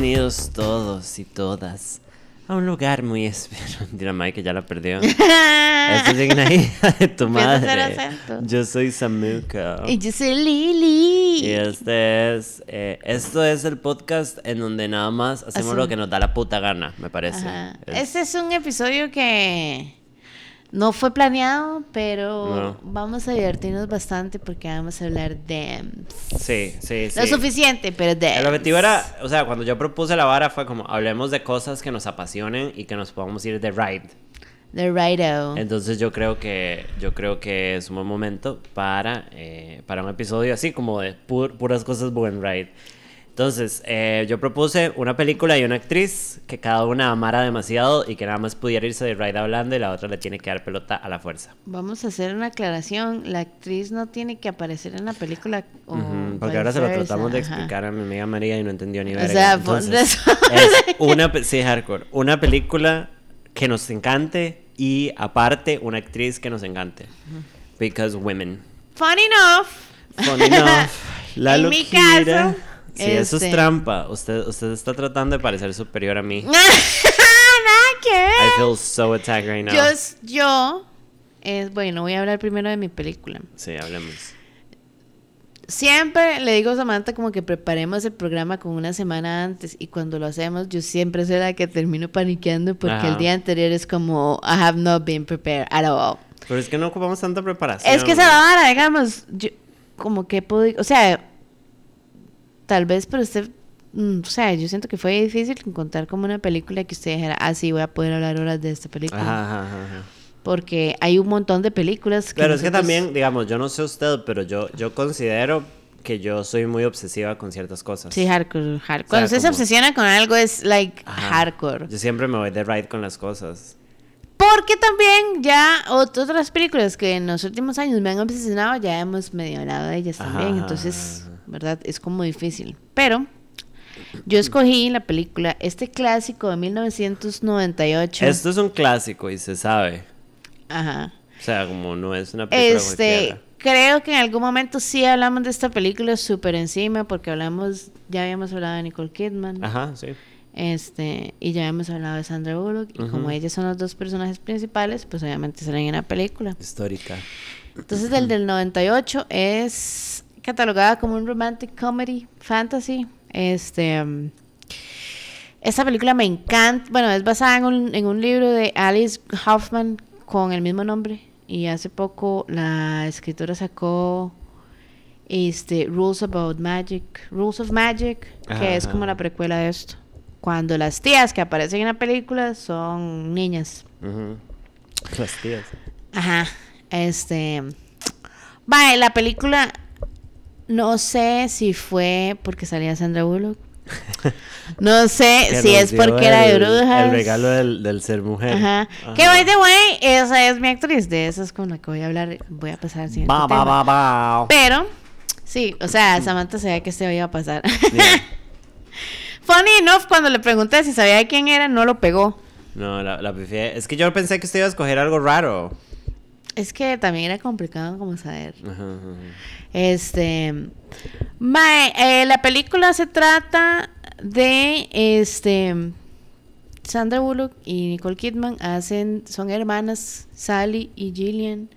Bienvenidos todos y todas a un lugar muy especial. Mira, Mike, que ya la perdió. Esta es una hija de tu madre. Yo soy Samuka. Y yo soy Lili. Y este es, eh, esto es el podcast en donde nada más hacemos Asum- lo que nos da la puta gana, me parece. Es- Este es un episodio que no fue planeado, pero No. vamos a divertirnos bastante porque vamos a hablar de... Sí, sí, sí. Lo suficiente, pero de... El objetivo era, o sea, cuando yo propuse la vara fue como, hablemos de cosas que nos apasionen y que nos podamos ir de ride. The Righto. Entonces yo creo que yo creo que es un buen momento para, eh, para un episodio así como de pu- puras cosas buen ride. Entonces, eh, yo propuse una película y una actriz que cada una amara demasiado y que nada más pudiera irse de ride hablando y la otra le tiene que dar pelota a la fuerza. Vamos a hacer una aclaración. La actriz no tiene que aparecer en la película. o Ujú, porque ahora se lo tratamos de ajá. explicar a mi amiga María y no entendió ni O verga. sea, Entonces, es una, sí, hardcore, una película que nos encante y aparte una actriz que nos encante. Because women. Fun enough. Funny enough, la En mi caso, Sí, eso es este- trampa. Usted, usted está tratando de parecer superior a mí. Nada que ver. I feel so attacked right now. Yo, yo es, bueno, voy a hablar primero de mi película. Sí, hablemos. Siempre le digo a Samantha como que preparemos el programa con una semana antes y cuando lo hacemos yo siempre soy la que termino paniqueando porque Ajá. el día anterior es como I have not been prepared at all. Pero es que no ocupamos tanta preparación. Es que esa vara, digamos, yo como que puedo, o sea, tal vez para usted, mm, o sea, yo siento que fue difícil encontrar como una película que usted dijera, ah, sí, voy a poder hablar horas de esta película. Ajá, ajá, ajá, ajá. Porque hay un montón de películas que Pero es que nosotros- también, digamos, yo no sé usted, pero yo, yo considero que yo soy muy obsesiva con ciertas cosas. Sí, hardcore, hardcore. Cuando usted se obsesiona con algo es like Ajá. hardcore. Yo siempre me voy de ride con las cosas. Porque también ya ot- otras películas que en los últimos años me han obsesionado, ya hemos medio hablado de ellas Ajá, también. Entonces. ¿Verdad? Es como difícil. Pero yo escogí la película, este clásico de 1998. Esto es un clásico y se sabe. Ajá. O sea, como no es una película Este, cualquiera. creo que en algún momento sí hablamos de esta película súper encima, porque hablamos, ya habíamos hablado de Nicole Kidman. Ajá, sí. Este, y ya hemos hablado de Sandra Bullock, y como ellas son los dos personajes principales, pues obviamente salen en la película. Histórica. Entonces, el del 98 es catalogada como un romantic comedy fantasy. Este, um, esta película me encanta. Bueno, es basada en un, en un libro de Alice Hoffman con el mismo nombre. Y hace poco la escritora sacó este, Rules About Magic, Rules of Magic, que es como la precuela de esto. Cuando las tías que aparecen en la película son niñas. Las tías. Ajá. Este. Vale, la película. No sé si fue porque salía Sandra Bullock. No sé Que si es porque era de brujas. El regalo del, del ser mujer. Ajá. Que by the way, esa es mi actriz. De esa es con la que voy a hablar. Voy a pasar al siguiente Ba, tema. ba, ba. Pero, sí, o sea, Samantha sabía que este iba a pasar. Funny enough, cuando le pregunté si sabía quién era, no lo pegó. No, la, la. Es que yo pensé que usted iba a escoger algo raro. Es que también era complicado como saber. Ajá, ajá. Este. mae, eh, la película se trata de este. Sandra Bullock y Nicole Kidman hacen, son hermanas, Sally y Gillian,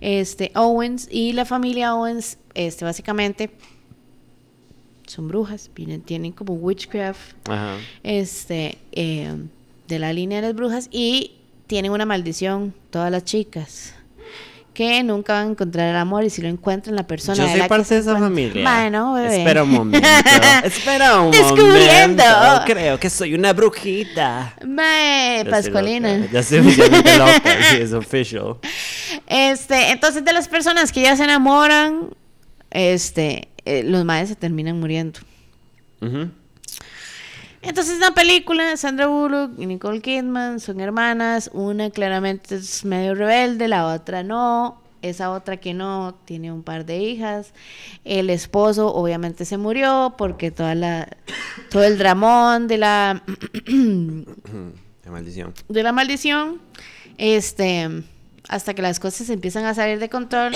este, Owens, y la familia Owens, este, básicamente, son brujas, vienen, tienen como witchcraft, Ajá. este, eh, de la línea de las brujas, y tienen una maldición, todas las chicas, que nunca van a encontrar el amor, y si lo encuentran, la persona Yo de soy la que parte de esa familia. Bueno, bebé. Espera un momento. Espera un Descubriendo. momento. Creo que soy una brujita. Mae, Pascualina. Ya estoy oficialmente loca. Sí, es official. Este, entonces de las personas que ya se enamoran, este, eh, los maes se terminan muriendo. Entonces la película, Sandra Bullock y Nicole Kidman son hermanas, una claramente es medio rebelde, la otra no, esa otra que no tiene un par de hijas, el esposo obviamente se murió porque toda la, todo el dramón de la, maldición. de la maldición, este, hasta que las cosas empiezan a salir de control,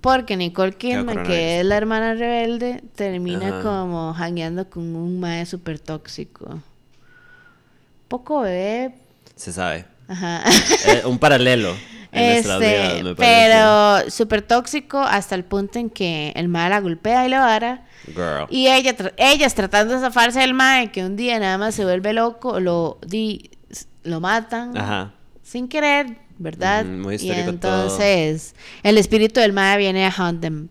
Porque Nicole Kidman, que es la hermana rebelde, termina Ajá. como hangueando con un mae súper tóxico. Poco bebé. Se sabe. Ajá. Eh, un paralelo Este, vidas, me parece. pero súper tóxico hasta el punto en que el mae la golpea y la vara. Girl. Y ella, ellas tratando de zafarse del mae, que un día nada más se vuelve loco, lo, di- lo matan Ajá. sin querer, ¿verdad? Ujú, muy y histórico todo. entonces el espíritu del mae viene a hunt them.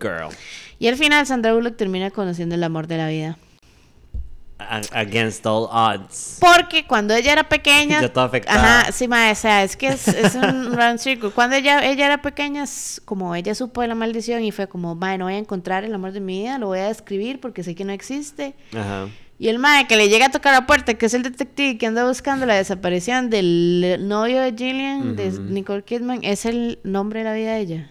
Girl. Y al final Sandra Bullock termina conociendo el amor de la vida. Against all odds. Porque cuando ella era pequeña... Ya toda afectada. Ajá, sí, mae, o sea, es que es, es un round circle. Cuando ella, ella era pequeña, como ella supo de la maldición y fue como, mae, no voy a encontrar el amor de mi vida, lo voy a describir porque sé que no existe. Ajá. Y el mae que le llega a tocar la puerta, que es el detective que anda buscando la desaparición del novio de Gillian, de. Nicole Kidman, es el nombre de la vida de ella.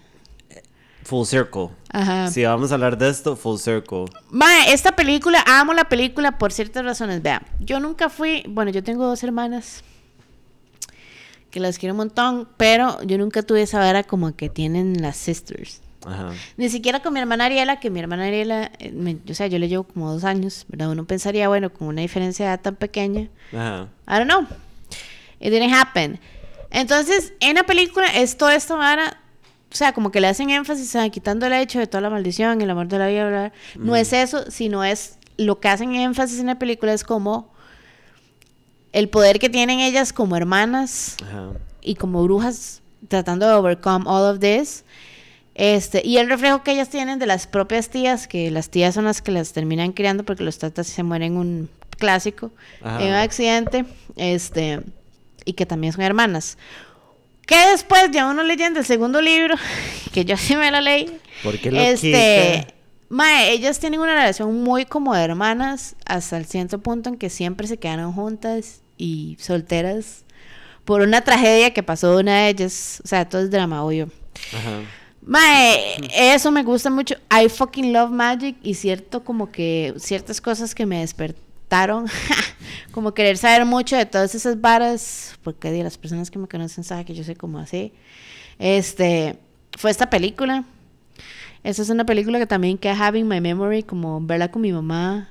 Full circle. Ajá. Si vamos a hablar de esto, full circle. Mae, esta película, amo la película por ciertas razones. Vea, yo nunca fui, bueno, yo tengo dos hermanas que las quiero un montón, pero yo nunca tuve esa vara como que tienen las sisters. Ajá. Ni siquiera con mi hermana Ariela, que mi hermana Ariela, eh, me- o sea, yo le llevo como dos años, ¿verdad? Uno pensaría, bueno, con una diferencia de edad tan pequeña, Ajá. I don't know. It didn't happen. Entonces, en la película es toda esta vara, o sea, como que le hacen énfasis a quitando el hecho de toda la maldición, el amor de la vida, bla, bla. No es eso, sino es lo que hacen énfasis en la película es como el poder que tienen ellas como hermanas Ajá. y como brujas tratando de overcome all of this. Este, y el reflejo que ellas tienen de las propias tías, que las tías son las que las terminan criando porque los tatas se mueren en un clásico, Ajá. en un accidente, este, y que también son hermanas. Que después ya uno leyendo el segundo libro, que yo sí me lo leí, ¿Por qué lo este, mae, ellas tienen una relación muy como de hermanas hasta el cierto punto en que siempre se quedaron juntas y solteras por una tragedia que pasó de una de ellas, o sea, todo es drama, obvio. Ajá. Mae, eso me gusta mucho. I fucking love magic y cierto como que ciertas cosas que me despertaron, como querer saber mucho de todas esas varas, porque de las personas que me conocen saben que yo sé cómo así. Este, fue esta película. Esa es una película que también que having my memory, como verla con mi mamá.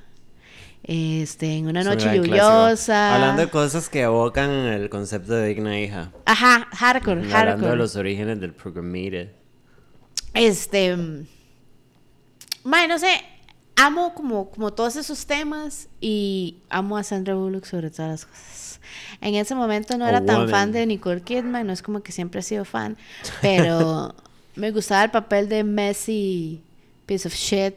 Este, en una noche lluviosa. Hablando de cosas que evocan el concepto de digna hija. Ajá, hardcore, Hablando hardcore. de los orígenes del programmated. Este. Mae, no sé. Amo como, como todos esos temas y amo a Sandra Bullock sobre todas las cosas. En ese momento no A era tan woman. fan de Nicole Kidman, no es como que siempre he sido fan, pero me gustaba el papel de Messy Piece of Shit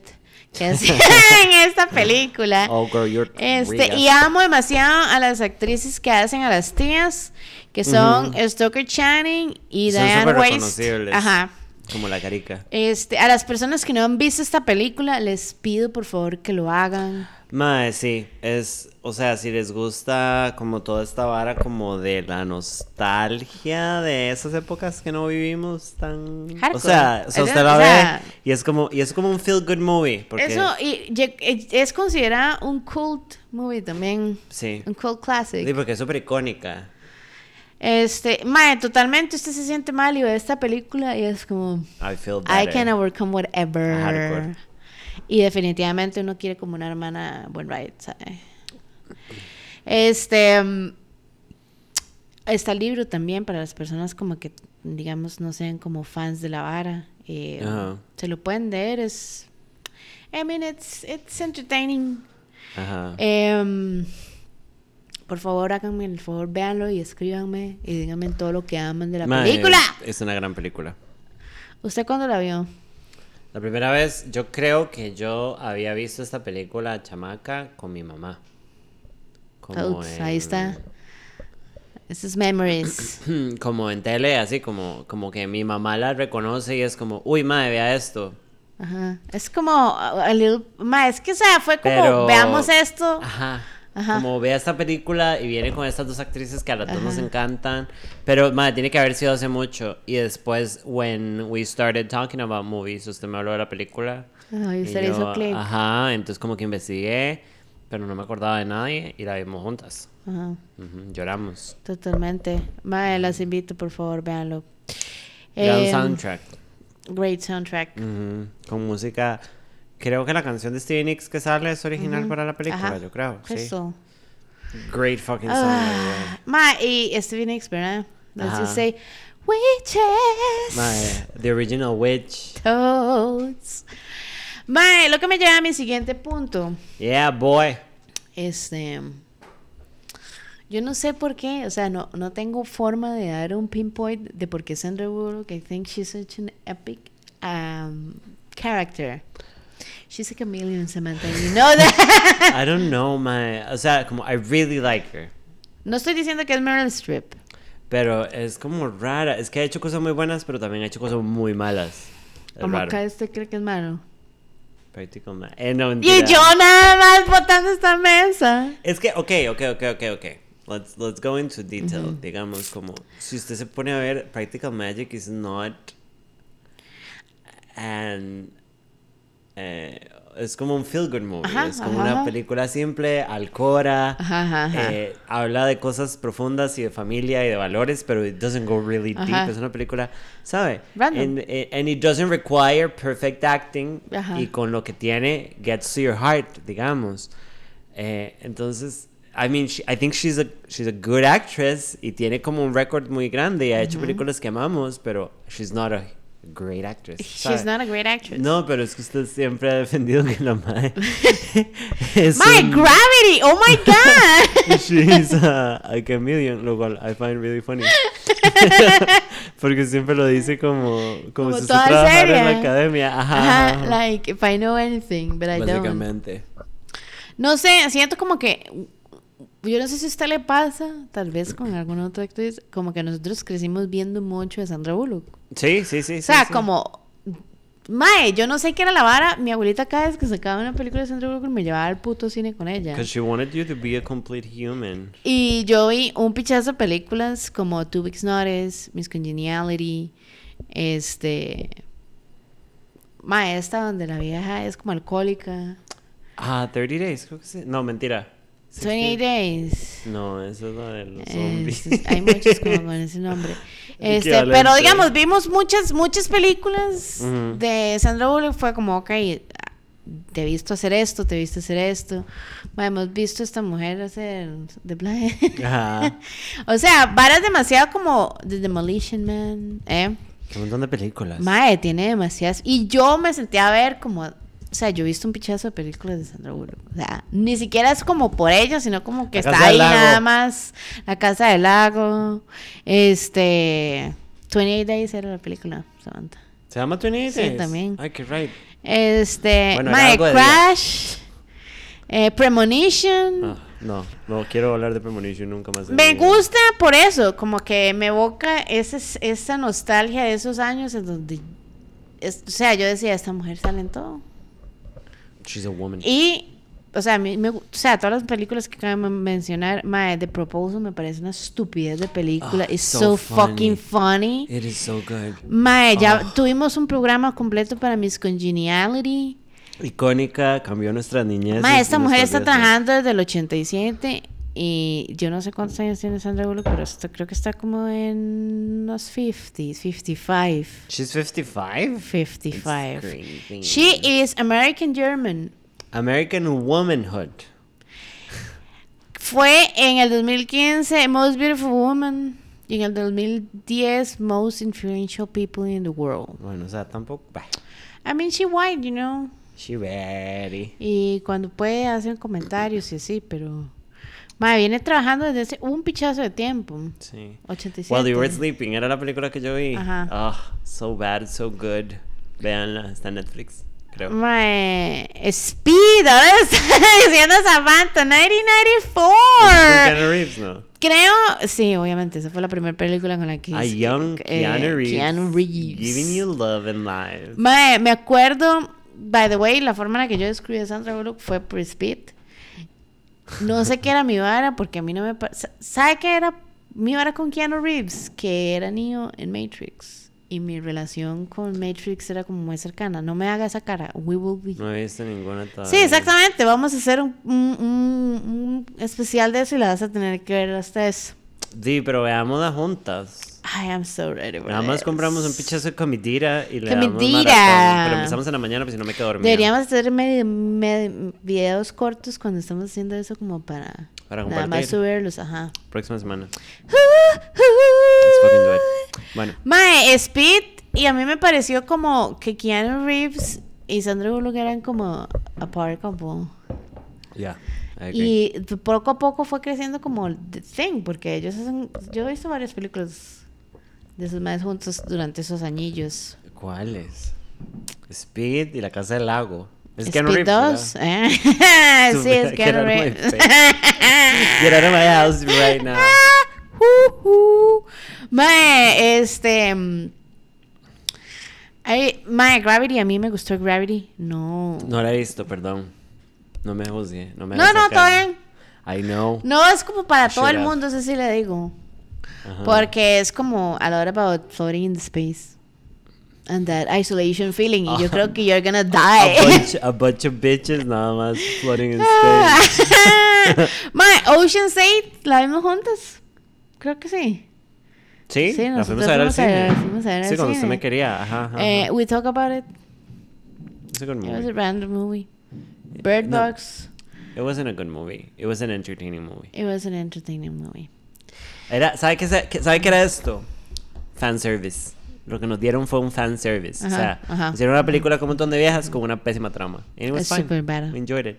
que hacía en esta película. Oh, girl, you're Este, y amo demasiado a las actrices que hacen a las tías, que son. Stoker Channing y Son Diane reconocibles. Ajá. Como la carica. Este, a las personas que no han visto esta película, les pido por favor que lo hagan. Mae, sí, es, o sea, si les gusta como toda esta vara como de la nostalgia de esas épocas que no vivimos tan... Hardcore. O sea, o sea, usted la o sea- ve y es como, y es como un feel good movie. Porque, Eso y, ye- e- es considerada un cult movie también, Sí. un cult classic. Sí, porque es súper icónica. Este, mae, totalmente usted se siente mal y ve esta película y es como I feel I can overcome whatever. Hardcore. Y definitivamente uno quiere como una hermana buen right, ¿sabe? Este mm, está el libro también para las personas como que digamos no sean como fans de la vara. eh, Ajá. se lo pueden leer, es I mean it's it's entertaining. Ajá. Em, por favor, háganme el favor, véanlo y escríbanme y díganme todo lo que aman de la película. Es una gran película. ¿Usted cuándo la vio? La primera vez, yo creo que yo había visto esta película chamaca con mi mamá. Como ahí está. Esas memories. Como en tele, así como, como que mi mamá la reconoce y es como, uy, madre, vea esto. Ajá. Es como a little- ma, es que o sea, fue como Pero- veamos esto. Ajá. Ajá. Como vea esta película y viene con estas dos actrices que a las dos nos Ajá. encantan. Pero, madre, tiene que haber sido hace mucho. Y después, when we started talking about movies, usted me habló de la película. Y usted hizo click. Ajá, entonces como que investigué, pero no me acordaba de nadie y la vimos juntas. Ajá, lloramos. totalmente. Mae, las invito, por favor, véanlo. Gran Em, soundtrack. Great soundtrack. Con música. Creo que la canción de Stevie Nicks que sale es original para la película, Ajá. yo creo. Sí. Crystal. Great fucking song. Ah, ma, y Stevie Nicks, ¿verdad? Let's just say, witches, the way. My, the original witch. toads. Ma, lo que me lleva a mi siguiente punto. Yeah, boy. Este. Yo no sé por qué, o sea, no, no tengo forma de dar un pinpoint de por qué Sandra Bullock, I think she's such an epic um, character. She's a chameleon, Samantha, you know that. I don't know, my. O sea, como I really like her. no estoy diciendo que es Meryl Streep. Pero es como rara. Es que ha hecho cosas muy buenas, pero también ha hecho cosas muy malas. Es Como raro. acá usted cree que es malo. Eh, no, Y yo nada más botando esta mesa. Es que, ok, ok, ok, ok, ok. Let's, let's go into detail. Digamos, como, si usted se pone a ver, Practical Magic is not an... eh, es como un feel good movie. Ajá, es como ajá, una película simple, alcora. Eh, habla de cosas profundas y de familia y de valores, pero it doesn't go really deep. Es una película, ¿sabe? Random. And, eh, and it doesn't require perfect acting. Y con lo que tiene, gets to your heart, digamos. Eh, entonces, I mean, she- I think she's a, she's a good actress y tiene como un récord muy grande y ha hecho películas que amamos, pero she's not a great actress. She's ¿sabe? not a great actress. No, pero es que usted siempre ha defendido que la madre es My un- gravity, oh my god. She's a, a chameleon, lo cual I find really funny. Porque siempre lo dice como, como, Como si toda trabajara en la academia. Ajá. Ajá, ajá. like if I know anything, but I don't. Básicamente. No sé, siento como que yo no sé si a usted le pasa, tal vez con algún otro actriz, como que nosotros crecimos viendo mucho de Sandra Bullock. Sí, sí, sí. O sea, como Mae, yo no sé qué era la vara. Mi abuelita cada vez que sacaba una película de Sandra Bullock me llevaba al puto cine con ella. Because she wanted you to be a complete human. Y yo vi un pichazo de películas como Two Weeks Notice, Miss Congeniality, este... Mae, esta donde la vieja es como alcohólica. Ah, 30 Days, creo que sí. No, mentira. 28 Days. No, eso es lo de los zombies. Es- hay muchos como con ese nombre. Este, pero digamos, vimos muchas, muchas películas Ujú. de Sandra Bullock. Fue como, ok, te he visto hacer esto, te he visto hacer esto. Bueno, hemos visto a esta mujer hacer The Blind. Ajá. o sea, varas demasiado como The Demolition Man, ¿eh? Un montón de películas. Mae, tiene demasiadas. Y yo me sentí a ver como. O sea, yo he visto un pichazo de películas de Sandra Bullock. O sea, ni siquiera es como por ella, sino como que La está ahí nada más. La Casa del Lago. Este. 28 Days era la película, Samantha. ¿Se llama 28 Sí, Days? también. Ay, qué right. Este. Bueno, día. Crash. eh, Premonition. Ah, no, no quiero hablar de Premonition nunca más. Me gusta por eso, como que me evoca ese, esa nostalgia de esos años en donde, es- o sea, yo decía, esta mujer sale en todo. She's a woman. Y, o sea, a mí me, o sea, todas las películas que acabo de mencionar, mae, The Proposal me parece una estupidez de película. Ah, It's so so, funny. fucking funny. It is so good. Mae, ya Ah. tuvimos un programa completo para Miss Congeniality. Icónica, cambió nuestra niñez. Mae, y esta mujer está trabajando desde el 87 y yo no sé cuántos años tiene Sandra Bullock, pero esto, creo que está como en los 50s, 55. She's 55? 55. It's crazy. She is American German. American Womanhood. Fue en el 2015 Most Beautiful Woman y en el 2010 Most Influential People in the World. Bueno, o sea, tampoco. bah, I mean, she white, you know. She very. Y cuando puede hacen comentarios y así, pero... Madre, viene trabajando desde hace un pichazo de tiempo. Sí. 87. While You Were Sleeping era la película que yo vi. Ajá. Ah, so bad, so good. Veanla, está en Netflix, creo. Mae, Speed, ahora está diciendo Samantha, 1994. Keanu Reeves, ¿no? Creo, sí, obviamente, esa fue la primera película con la que A young eh, Keanu Reeves. Keanu Reeves. Giving you love and life. Mae, me acuerdo, by the way, la forma en la que yo describí a Sandra Bullock fue por Speed. No sé qué era mi vara, porque a mí no me... ¿Sabe qué era mi vara con Keanu Reeves? Que era niño en Matrix. Y mi relación con Matrix era como muy cercana. No me haga esa cara. We will be. No he visto ninguna todavía. Sí, exactamente. Vamos a hacer un, un- un- un especial de eso y la vas a tener que ver hasta eso. Sí, pero veámosla juntas. I am so ready for Nada más this. compramos un pichazo de comidira y le Comidira. damos. Pero empezamos en la mañana, pues si no me quedo dormido. Deberíamos hacer medio- medio- videos cortos cuando estamos haciendo eso como para, Para nada más compartir. subirlos, ajá. Próxima semana. Bueno, Mae, Speed, y a mí me pareció como que Keanu Reeves y Sandra Bullock eran como a power couple. ya. Y poco a poco fue creciendo como The Thing, porque ellos hacen. Yo he visto varias películas de esos más juntos durante esos añillos. ¿Cuáles? Speed y la Casa del Lago. Es Speed Keanu Reeves, 2, ¿verdad? ¿eh? sí, es Keanu Reeves. Get out of my house right now. Ujú. Mae, este. mm, ay, mae, Gravity, a mí me gustó Gravity. No. No la he visto, perdón. No me juzgue. No, me No, no, todo bien. I know. No es como para todo el mundo, eso sí le digo. Ajá. Porque es como a lot about floating in the space. And that isolation feeling. Y yo creo que you're gonna A die. bunch, a bunch of bitches nada más floating in space. My Ocean's 8, ¿la vimos juntas? Creo que sí. ¿Sí? Sí, nosotros fuimos a ver al a cine. fuimos a ver al Sí, cuando usted me quería. Ajá, ajá. Eh, we talk about it. It's a good It was movie. a random movie. Bird No. Box. It wasn't a good movie. It was an entertaining movie. It was an entertaining movie. Era, ¿sabe qué, ¿Sabe qué era esto? Fan service. Lo que nos dieron fue un fan service. Ajá, o sea, ajá. hicieron una película con un montón de viejas con una pésima trama. And it was It's fine. bad. We enjoyed it.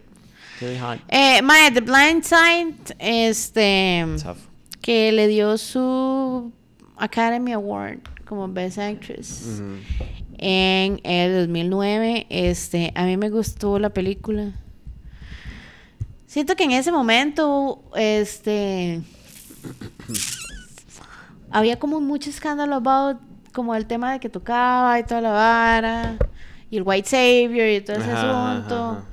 Really hot. Eh, my, The Blind Side, este, Tough. que le dio su Academy Award como Best Actress Ujú. en el 2009. Este, a mí me gustó la película. Siento que en ese momento, este, había como mucho escándalo about como el tema de que tocaba y toda la vara y el white savior y todo ese Ajá, ajá, asunto. ajá.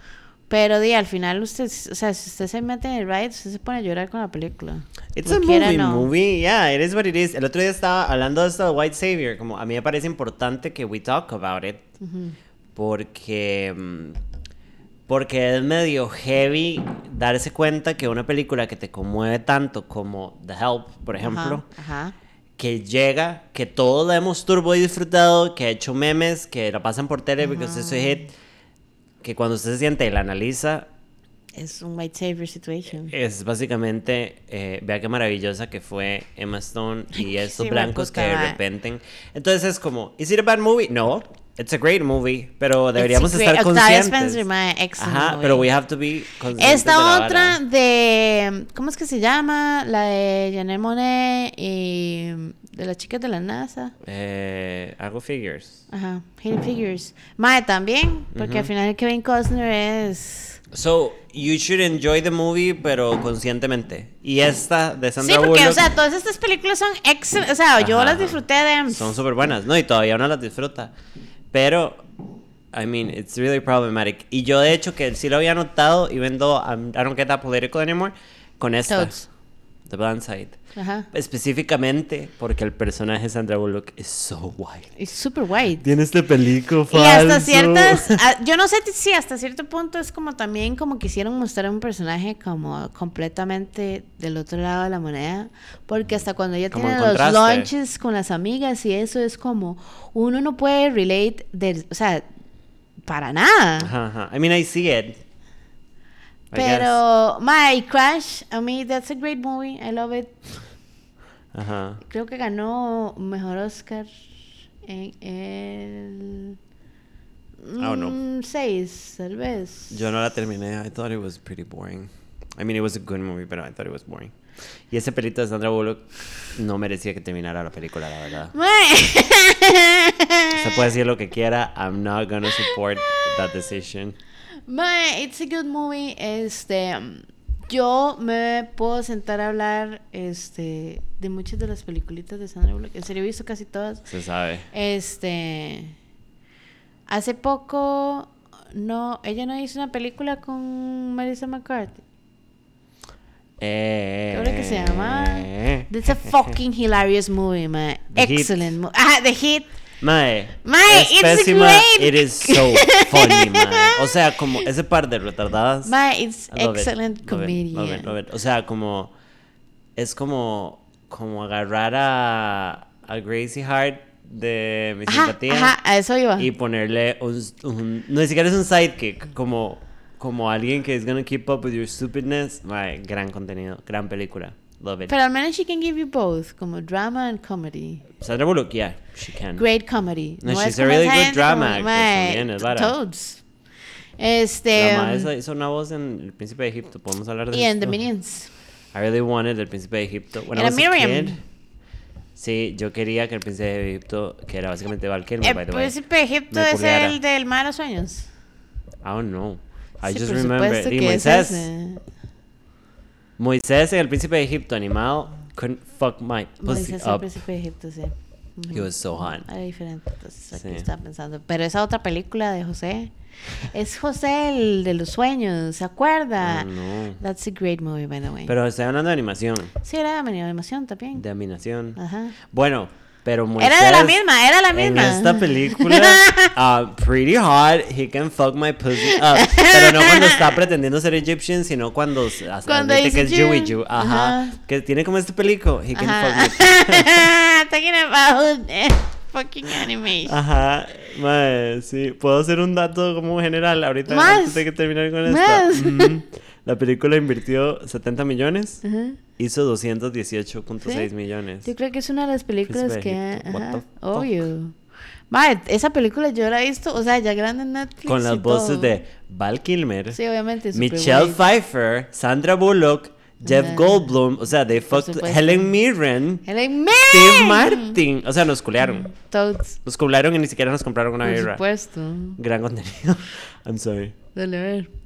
Pero di, al final usted, o sea, si usted se mete en el ride, usted se pone a llorar con la película. It's Lo a quiera, movie, no. movie. Yeah, it is what it is. El otro día estaba hablando de esto de White Savior. Como a mí me parece importante que we talk about it. Porque. mm, Porque es medio heavy darse cuenta que una película que te conmueve tanto como The Help, por ejemplo, Ajá. ajá. que llega, que todos la hemos turbo disfrutado, que ha hecho memes, que la pasan por tele porque es un hit, que cuando usted se siente y la analiza, Es un savior situation. es básicamente, eh, vea qué maravillosa que fue Emma Stone y estos Sí, blancos que de repente. Entonces es como, ¿is it a bad movie? No, it's a great movie, pero deberíamos great- estar conscientes. Spencer, Ajá, movie. pero we have to be conscientes de Esta la otra vara. de. ¿Cómo es que se llama? La de Janelle Monet y. De las chicas de la NASA. Eh, hago figures. Ajá. Hidden Figures. Mae también. Porque al final Kevin Costner es. So, you should enjoy the movie, pero conscientemente. Y esta de Sí, Sandra porque, Bullock o sea, todas estas películas son excelentes. O sea, yo Ajá, las ajá. disfruté de. son súper buenas, ¿no? Y todavía uno las disfruta. Pero, I mean, it's really problematic. Y yo, de hecho, que sí lo había notado, even though I'm- I don't get that political anymore, con esta. The Blind Side. Ajá. Específicamente porque el personaje de Sandra Bullock es so white. Es super white. Tiene este pelico Y hasta ciertas, a- yo no sé si hasta cierto punto es como también como quisieron mostrar un personaje como completamente del otro lado de la moneda, porque hasta cuando ella Como tiene en los lunches con las amigas y eso es como uno no puede relate, de, o sea, para nada. Ajá, ajá. I mean, I see it. Pero My Crash, a mí that's a great movie, I love it. Ajá. Creo que ganó mejor Oscar en el Oh, no. mm, seis, tal vez. Yo no la terminé. I thought it was pretty boring. I mean, it was a good movie, but I thought it was boring. Y ese pelito de Sandra Bullock no merecía que terminara la película, la verdad. Se puede decir lo que quiera. I'm not gonna support that decision. Mae, it's a good movie. Este, yo me puedo sentar a hablar este de muchas de las peliculitas de Sandra Bullock. En serio, he visto casi todas. Se sabe. Este, hace poco no, ella no hizo una película con Marisa McCarthy. Eh, ¿Qué que se llama? It's a fucking hilarious movie, man. The. Excellent movie. Ah, The Hit. Mae, Mae, es it's pésima. great. It is so funny, mae. O sea, como ese par de retardadas. Man, it's it, excellent it, comedian. love it, love it. O sea, como. Es como. Como agarrar a. a Gracie Hart de mi Ajá, simpatía ajá, a eso iba. y ponerle un, un- no ni siquiera es un sidekick como como alguien que is gonna keep up with your stupidness Mae, gran contenido gran película love it Pero al menos she can give you both, como drama and comedy. Sandra Bullock yeah she can Great comedy. No, es she's a really good drama actress también, es vara. Toads. Este. la madre um, hizo- una voz en El Príncipe de Egipto podemos hablar de y en? The Minions. I really wanted El Príncipe de Egipto when I was a Miriam. kid. Sí, yo quería que El Príncipe de Egipto, que era básicamente Val Kilmer, El by the way. príncipe de Egipto es el del Mar Sueños. I don't know. I Sí, just remember. que es ese. Moisés en El Príncipe de Egipto animado couldn't fuck my pussy Moisés el up. príncipe de Egipto, sí. He was so hot. Era diferente, entonces aquí Sí. estaba pensando. Pero esa otra película de José es José el de los sueños, ¿se acuerda? Ah, no. That's a great movie, by the way. Pero estoy hablando de animación, sí, era de animación también. de animación. Ajá. Bueno, pero Moisés. Era de la misma, era la misma. En esta película, uh, pretty hot, he can fuck my pussy up. Pero no cuando está pretendiendo ser Egyptian, sino cuando, Cuando admite que dice es Jew. Jew. Ajá. Que tiene como este pelico. He can fuck my. Talking about eh, fucking animation. Ajá, mae, sí. Puedo hacer un dato como general ahorita Más. antes de que terminar con esto. Más. Ujú. La película invirtió 70 millones, Ajá. hizo 218.6 ¿Sí? millones. Yo creo que es una de las películas de que. Ajá, obvio. Mae, esa película yo la he visto, o sea, ya grande en Netflix. Con las voces todo. de Val Kilmer, Sí, obviamente. Michelle Wave. Pfeiffer, Sandra Bullock, Jeff Ajá. Goldblum, o sea, they fucked. Helen Mirren, Helen Steve Mirren. Martin. O sea, nos culearon. Toads. Nos culearon y ni siquiera nos compraron una Por birra. supuesto. Gran contenido. I'm sorry. Dale, a ver.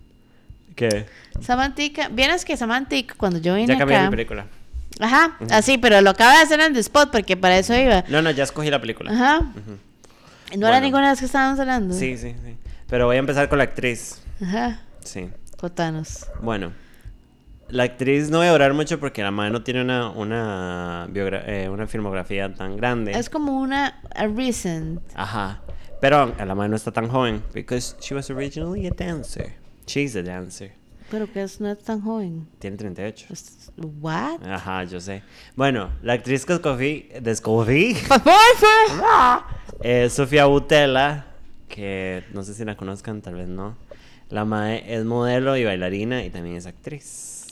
¿Qué? Samantica. Vienes que Samantica, cuando yo vine Ya cambié acá. mi película. Ajá, así, pero lo acaba de hacer en The Spot porque para eso iba. No, no, ya escogí la película. Ajá. No era ninguna de las que estábamos hablando. Sí, sí, sí. Pero voy a empezar con la actriz. Ajá. Sí. Contanos. Bueno. La actriz no voy a durar mucho porque la madre no tiene una, una, eh, una filmografía tan grande. Es como una a recent. Ajá. Pero la madre no está tan joven. Because she was originally a dancer. She's a dancer. Pero que es, no es tan joven. Tiene 38. Es- What? Ajá, yo sé. Bueno, la actriz que escogí, escogí es Sofía Butela, que no sé si la conozcan, tal vez no. La madre es modelo y bailarina y también es actriz.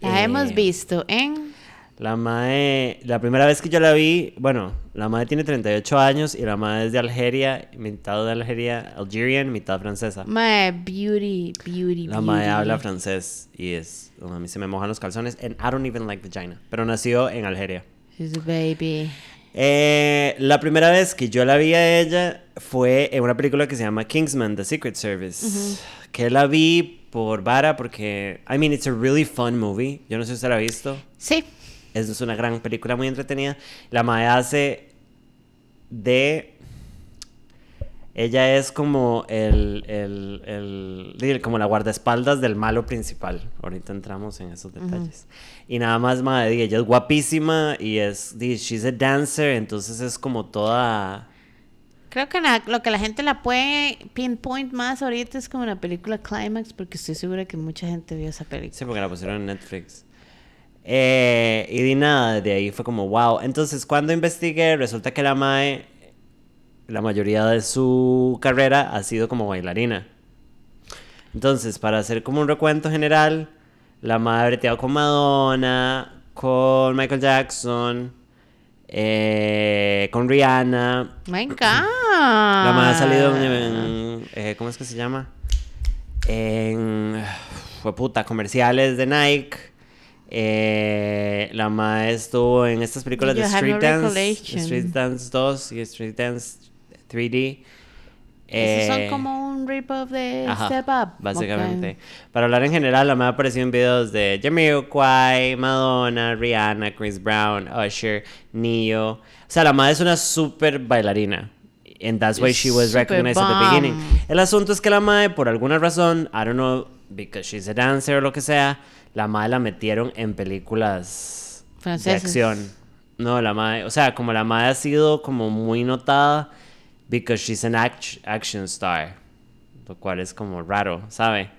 La Eh, hemos visto en. La madre, la primera vez que yo la vi, bueno, la madre tiene 38 años y la madre es de Algeria, mitad de Algeria, Algerian, mitad francesa. My beauty, beauty, La madre beauty. habla francés y es, a mí se me mojan los calzones, and I don't even like vagina, pero nació en Algeria. She's a baby. Eh, la primera vez que yo la vi a ella fue en una película que se llama Kingsman, The Secret Service. Que la vi por vara porque, I mean, it's a really fun movie. Yo no sé si usted la ha visto. Sí. Es una gran película muy entretenida. La madre hace de... Ella es como el, el, el- como la guardaespaldas del malo principal. Ahorita entramos en esos detalles. Y nada más, madre, ella es guapísima y es, she's a dancer, entonces es como toda... Creo que la- lo que la gente la puede pinpoint más ahorita es como la película Climax, porque estoy segura que mucha gente vio esa película. Sí, porque la pusieron en Netflix. Eh, y di nada, de ahí fue como, wow. Entonces, cuando investigué, resulta que la Mae, la mayoría de su carrera ha sido como bailarina. Entonces, para hacer como un recuento general, la Mae ha breteado con Madonna, con Michael Jackson, eh, con Rihanna. My God. La Mae ha salido en, en, eh, ¿cómo es que se llama? En, fue puta, comerciales de Nike. Eh, la Mae estuvo en estas películas de Street no Dance. Street Dance 2 y Street Dance 3D. Esos son Eh, como un rip-off de Ajá, Step Up. Básicamente. Para hablar en general, la me ha aparecido en videos de Jamiroquai, Madonna, Rihanna, Chris Brown, Usher, Neo. O sea, la madre es una super bailarina. And that's why she was recognized at the bomb. beginning. El asunto es que la madre, por alguna razón, I don't know, because she's a dancer o lo que sea, la madre la metieron en películas de acción. No, la madre, o sea, como la madre ha sido como muy notada because she's an act- action star, lo cual es como raro, ¿sabe?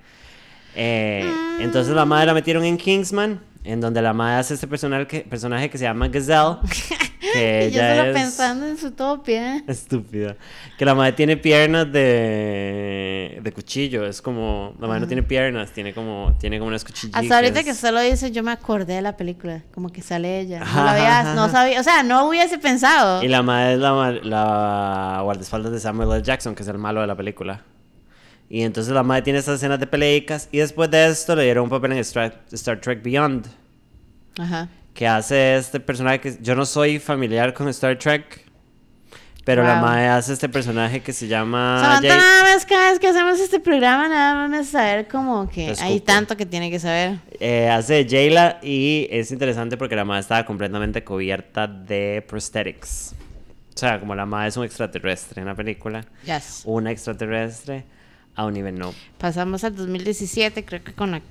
Eh, Entonces la madre la metieron en Kingsman, en donde la madre hace este que- personaje que se llama Gazelle. que Y yo ella solo es pensando en su topia. estúpida. Que la madre tiene piernas de, de cuchillo. Es como. La madre no tiene piernas, tiene como, tiene como unas cuchillas. Hasta ahorita que usted lo dice, yo me acordé de la película. Como que sale ella. No, Ajá, lo había- ajá, no sabía, o sea, no hubiese pensado. Y la madre es la, la guardaespaldas de Samuel L. Jackson, que es el malo de la película. Y entonces la madre tiene estas escenas de peleicas. Y después de esto le dieron un papel en Star Trek Beyond. Ajá. Que hace este personaje que yo no soy familiar con Star Trek. Pero la Wow. madre hace este personaje que se llama. Jay- nada más cada vez que hacemos este programa, nada más me saber como que hay tanto que tiene que saber. Eh, hace Jayla y es interesante porque la madre estaba completamente cubierta de prosthetics. O sea, como la madre es un extraterrestre en la película, Yes. una extraterrestre a un nivel no. Pasamos al 2017, creo que con la...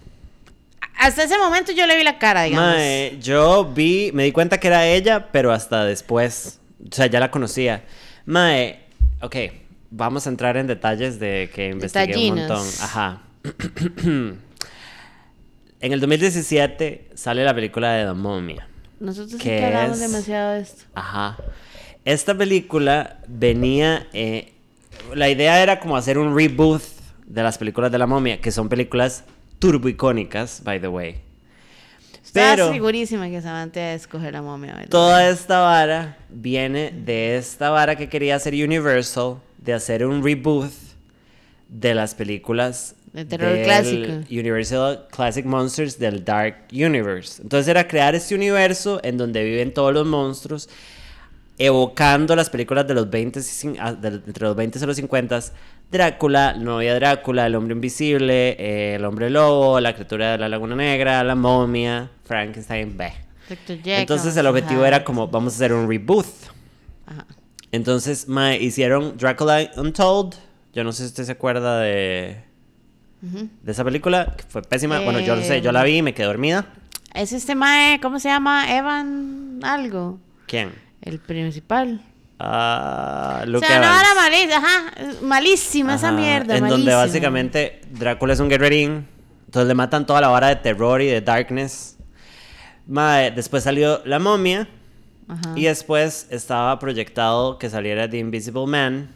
Hasta ese momento yo le vi la cara, digamos. Mae, yo vi, me di cuenta que era ella, pero hasta después. O sea, ya la conocía. Mae, ok, vamos a entrar en detalles de que investigué un montón. Ajá. en el 2017 sale la película de The Momia. Nosotros sí ¿Qué que hablamos es? demasiado de esto. Ajá. Esta película venía. eh, la idea era como hacer un reboot de las películas de la momia, que son películas turbo icónicas, by the way. Pero segurísima que Samantha a escoger la momia. ¿verdad? toda esta vara viene de esta vara que quería hacer Universal, de hacer un reboot de las películas De terror del clásico. Universal Classic Monsters del Dark Universe. Entonces era crear este universo en donde viven todos los monstruos, evocando las películas de los 20 y cin- ah, entre los 20 y los 50 Drácula, la novia Drácula, el hombre invisible, eh, el hombre lobo, la criatura de la laguna negra, la momia, Frankenstein. Jekyll, Entonces el objetivo era como, vamos a hacer un reboot. Ajá. Entonces mae, hicieron Dracula Untold. Yo no sé si usted se acuerda de esa película, que fue pésima. Bueno, yo lo sé, yo la vi y me quedé dormida. Es este mae, ¿cómo se llama? Evan algo. ¿Quién? El principal. Ah, Luke o sea, no Evans. era malísima, ajá, malísima esa mierda, En donde malísima. básicamente Drácula es un guerrerín. Entonces le matan toda la vara de terror y de darkness. Mae, después salió La momia. Ajá. Y después estaba proyectado que saliera The Invisible Man,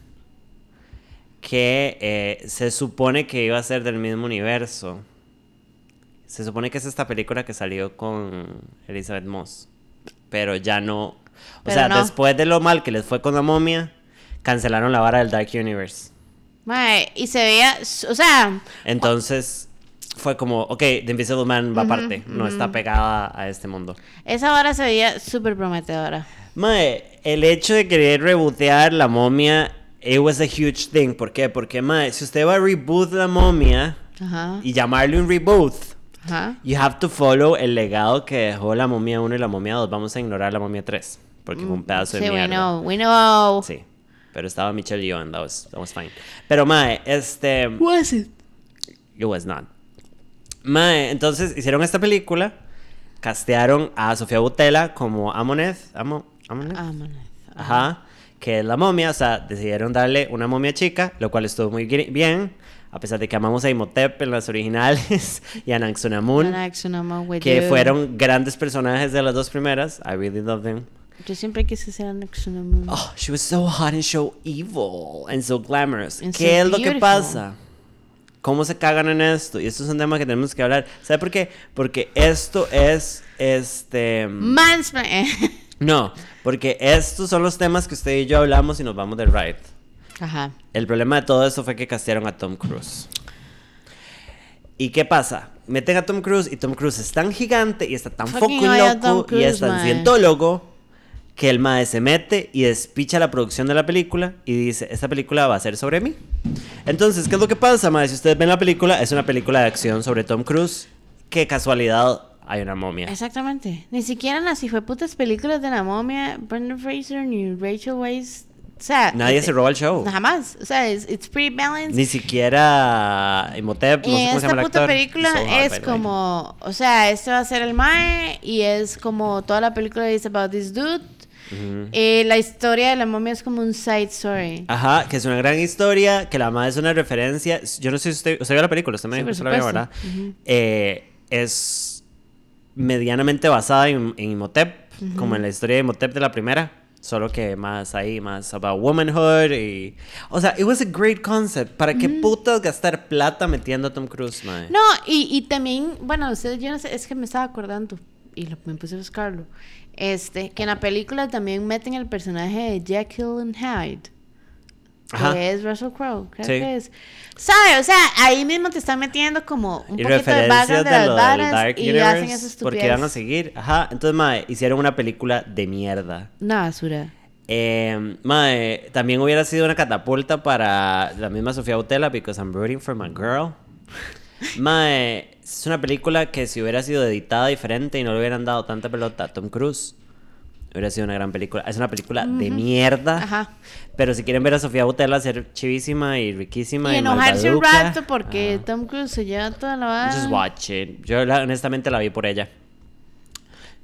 que eh, se supone que iba a ser del mismo universo. Se supone que es esta película que salió con Elizabeth Moss, pero ya no. O Pero sea, no. después de lo mal que les fue con la momia, cancelaron la vara del Dark Universe. Mae, y se veía, o sea, Entonces fue como, ok, The Invisible Man va aparte, no está pegada a este mundo. esa hora se veía súper prometedora. Mae, el hecho de querer rebotear la momia, it was a huge thing. ¿Por qué? Porque, mae, si usted va a reboot la momia Ajá. y llamarle un reboot, you have to follow el legado que dejó la momia 1 y la momia 2. Vamos a ignorar la momia 3, porque fue un pedazo de Sí, we mierda. know, we know. Sí, pero estaba Michelle Yeoh, and that was, that was fine. Pero, mae, este... Was it? It was not. Mae, entonces hicieron esta película, castearon a Sofía Butela como Amoneth, Amo, Amoneth, man. ajá, que es la momia, o sea, decidieron darle una momia chica, lo cual estuvo muy bien, a pesar de que amamos a Imhotep en las originales y a with que you. fueron grandes personajes de las dos primeras, I really love them. Yo siempre quise ser Anaxonama. Oh, she was so hot and so evil and so glamorous. And ¿Qué so es lo que pasa? ¿Cómo se cagan en esto? Y esto es un tema que tenemos que hablar. ¿Sabe por qué? Porque esto es, este... Mansplain. No, porque estos son los temas que usted y yo hablamos y nos vamos de ride. Ajá. El problema de todo esto fue que castearon a Tom Cruise. ¿Y qué pasa? Meten a Tom Cruise y Tom Cruise es tan gigante y está tan Fucking loco y es tan mae. cientólogo que el mae se mete y despicha la producción de la película y dice, esta película va a ser sobre mí. Entonces, ¿qué es lo que pasa, mae? Si ustedes ven la película, es una película de acción sobre Tom Cruise. Qué casualidad, hay una momia. Exactamente. Ni siquiera en las putas películas de la momia, Brendan Fraser ni Rachel Weisz. O sea, Nadie este- se roba el show. Jamás. O sea, it's pretty balanced. Ni siquiera Imhotep, no y sé cómo se llama el puta película So by es como, o sea, este va a ser el Mae y es como toda la película is about this dude. Ujú. Eh, la historia de la momia es como un side story. Ajá, que es una gran historia, que la madre es una referencia. Yo no sé si usted, usted vio la película, usted me Sí, dijo por que la vio. ¿verdad? Ujú. Eh, es medianamente basada en, en Imhotep. como en la historia de Imhotep de la primera, solo que más ahí, más about womanhood y... O sea, it was a great concept. ¿Para qué putas gastar plata metiendo a Tom Cruise, mae? No, y, y también, bueno, ustedes, yo no sé, es que me estaba acordando y lo, me puse a buscarlo. Este, que en la película también meten el personaje de Jekyll and Hyde. Ajá. Que es Russell Crowe, creo Sí. que es. ¿Sabes? O sea, ahí mismo te están metiendo como un y poquito de background de, de las varas y hacen Universe esa porque van a seguir. Ajá, entonces, mae, hicieron una película de mierda. Una basura. Eh, mae, también hubiera sido una catapulta para la misma Sofía Butela, because I'm rooting for my girl. Mae, es una película que si hubiera sido editada diferente y no le hubieran dado tanta pelota a Tom Cruise, hubiera sido una gran película. Es una película de mierda. Ajá. Pero si quieren ver a Sofía Butela ser chivísima y riquísima Y y, enojarse un rato porque ajá. Tom Cruise se lleva toda la vara. Just watch it. Yo la- honestamente la vi por ella.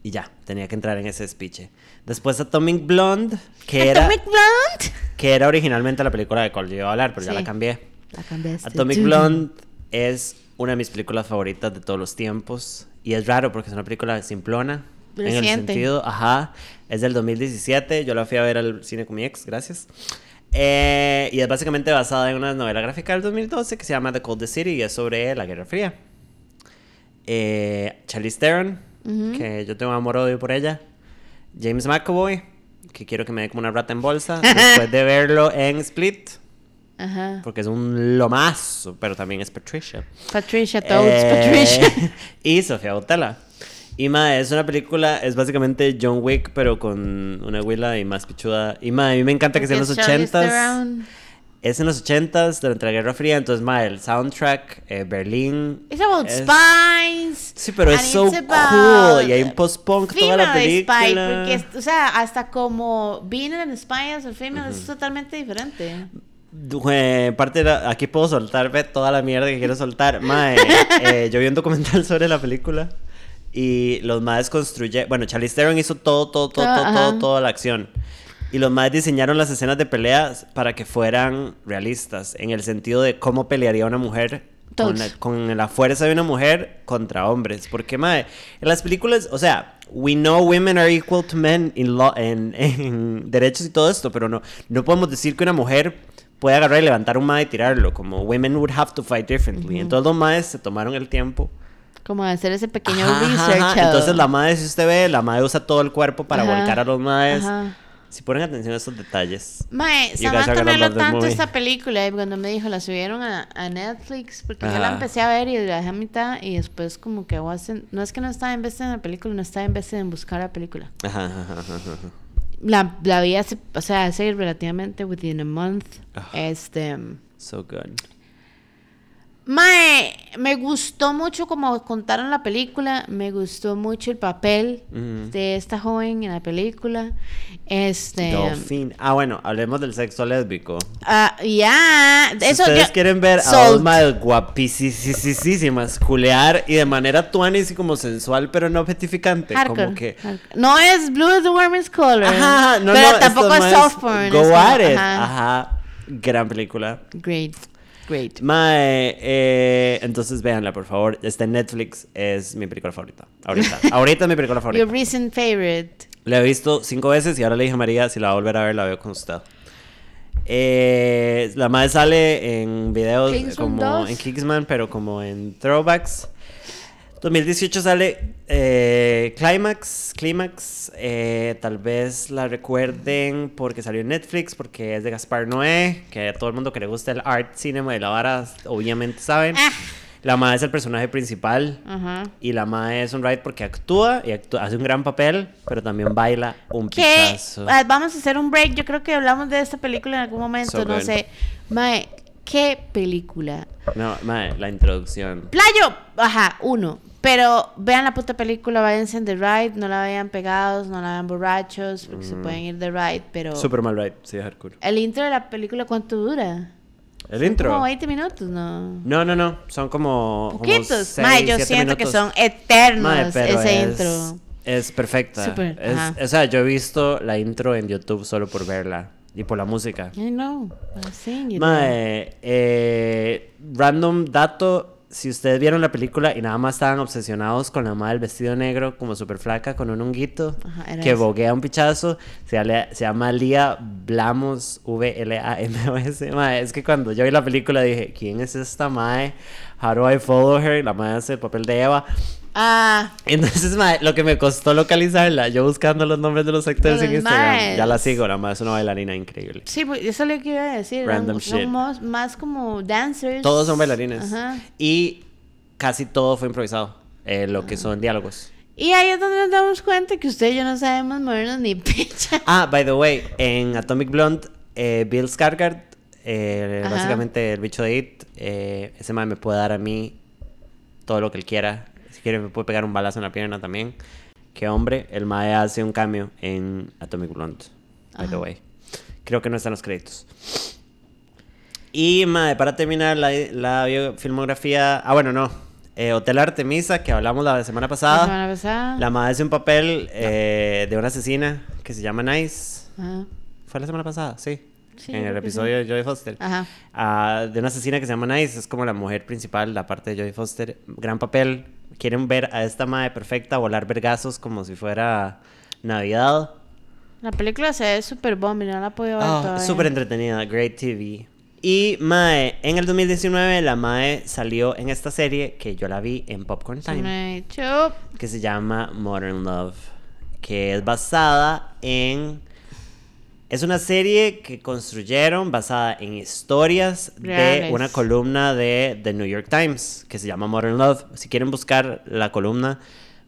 Y ya, tenía que entrar en ese speech. Después Atomic Blonde, que era, Atomic Blonde. que era originalmente la película de cual yo iba a hablar, pero ya Sí. la cambié. La cambiaste. Atomic. Blonde es una de mis películas favoritas de todos los tiempos. Y es raro porque es una película simplona. En el sentido, ajá, es del 2017. Yo la fui a ver al cine con mi ex, gracias. Eh, y es básicamente basada en una novela gráfica del 2012 que se llama The Cold City y es sobre la Guerra Fría. Eh, Charlize Theron, que yo tengo amor-odio por ella. James McAvoy, que quiero que me dé como una rata en bolsa después de verlo en Split. Ajá. Porque es un lomazo, pero también es Patricia. Patricia Toads, Eh, Patricia. y Sofía Botella. Y ma, es una película, es básicamente John Wick, pero con una huila y más pichuda. Y ma, a mí me encanta que sea en los ochentas. Es en los ochentas, durante la Guerra Fría. Entonces, ma, el soundtrack, eh, Berlín. It's about es- spies. Sí, pero es so cool. Y hay un post-punk toda la female spy, película. porque, o sea, hasta como Being an Spy as a Female es totalmente diferente. Eh, parte de la- aquí puedo soltar ve, toda la mierda que quiero soltar. Mae, eh, yo vi un documental sobre la película y los maes construyeron. Bueno, Charlize Theron hizo todo, todo, todo, Ah, todo, ajá. todo, toda la acción. Y los maes diseñaron las escenas de peleas para que fueran realistas, en el sentido de cómo pelearía una mujer con la, con la fuerza de una mujer contra hombres. Porque, mae, en las películas, o sea, we know women are equal to men in, law, en, en derechos y todo esto, pero no, no podemos decir que una mujer puede agarrar y levantar un mae y tirarlo, como women would have to fight differently. Entonces los maes se tomaron el tiempo. Como hacer ese pequeño Ajá, research. ajá. Entonces la madre, si usted ve, la madre usa todo el cuerpo para Ajá, volcar a los maes. Si ponen atención a estos detalles. Mae, Samantha me habló tanto esta película y cuando me dijo la subieron a, a Netflix porque yo la empecé a ver y la dejé a mitad y después como que no es que no estaba invested en la película, no estaba invested en buscar la película. Ajá, ajá, ajá. La, la vi hace, o sea, hace relativamente within a month. Ah. Este, So good. Mae, me gustó mucho como contaron la película, me gustó mucho el papel de esta joven en la película. Este, Dolphin. Ah, bueno, hablemos del sexo lésbico. ah, ya, Si eso ustedes yo- quieren ver a Sold. dos madres guapísimas culear y de manera tuanis y como sensual, pero no objetificante. Hardcore, Como que. hardcore. No es Blue is the warmest color. Ajá, no, pero no, tampoco es soft porn. Go at it. ajá. Ajá. Gran película. Great, great. Mae, eh, entonces véanla, por favor. Está en Netflix. Es mi película favorita. Ahorita. Ahorita es mi película favorita. Your recent favorite. La he visto cinco veces y ahora le dije a María si la va a volver a ver, la veo con usted. Eh, la madre sale en videos Kingsman como 2. en Kingsman, pero como en throwbacks. 2018 sale eh, Climax. Climax, eh, tal vez la recuerden porque salió en Netflix, porque es de Gaspar Noé, que a todo el mundo que le gusta el art cinema de la vara, obviamente saben. Ah. La madre es el personaje principal. Y la mae es un ride porque actúa y actúa- hace un gran papel, pero también baila un ¿Qué? pichazo. Ah, Vamos a hacer un break. Yo creo que hablamos de esta película en algún momento. So no good. sé. Mae, ¿qué película? No, mae, la introducción. Playo, ajá, uno. Pero vean la puta película, váyanse en The Ride, no la vean pegados, no la vean borrachos, porque se pueden ir de Ride, pero... Super mal ride, sí, hardcore. El intro de la película, ¿cuánto dura? El intro. Como 20 minutos, ¿no? No, no, no, son como. Poquitos. Mae, yo siento que minutos. son eternos ese es, intro. Es perfecta. Súper, Es- o sea, yo he visto la intro en YouTube solo por verla y por la música. I know, I've seen you. Mae, eh, random dato. si ustedes vieron la película y nada más estaban obsesionados con la madre del vestido negro, como súper flaca, con un honguito, Ajá, que boguea un pichazo, se, se llama Lía Blamos, V-L-A-M-O-S. Mae, es que cuando yo vi la película dije, ¿quién es esta mae? How do I follow her? La mae hace el papel de Eva. Ah, Entonces, mae, lo que me costó localizarla, yo buscando los nombres de los actores en Instagram, maes. ya la sigo, la mae es una bailarina increíble. sí, pues, eso es lo que iba a decir. Random son, son shit. más, más como dancers. Todos son bailarines. Ajá. Y casi todo fue improvisado, eh, lo que son diálogos. Y ahí es donde nos damos cuenta que usted y yo no sabemos movernos ni picha. Ah, by the way, en Atomic Blonde, eh, Bill Skarsgård, eh, básicamente el bicho de It, eh, ese man me puede dar a mí todo lo que él quiera. Si quiere me puede pegar un balazo en la pierna también. Qué hombre, el mae hace un cambio en Atomic Blonde, by the way. Creo que no están los créditos. Y mae, para terminar la, la filmografía, ah bueno, no, Eh, Hotel Artemisa, que hablamos la semana pasada. La semana pasada. La madre hace un papel eh, de una asesina que se llama Nice. Ajá. Fue la semana pasada, sí. Sí, en el episodio de Jodie Foster. Ajá. Ah, de una asesina que se llama Nice. Es como la mujer principal, la parte de Jodie Foster. Gran papel. Quieren ver a esta madre perfecta volar vergazos como si fuera Navidad. La película se ve súper bomba no la podido ver Ah, todavía. súper entretenida, great TV. Y Mae, en el 2019 la Mae salió en esta serie que yo la vi en Popcorn Time. que se llama Modern Love, que es basada en... Es una serie que construyeron basada en historias de Reales. una columna de The New York Times que se llama Modern Love. Si quieren buscar la columna,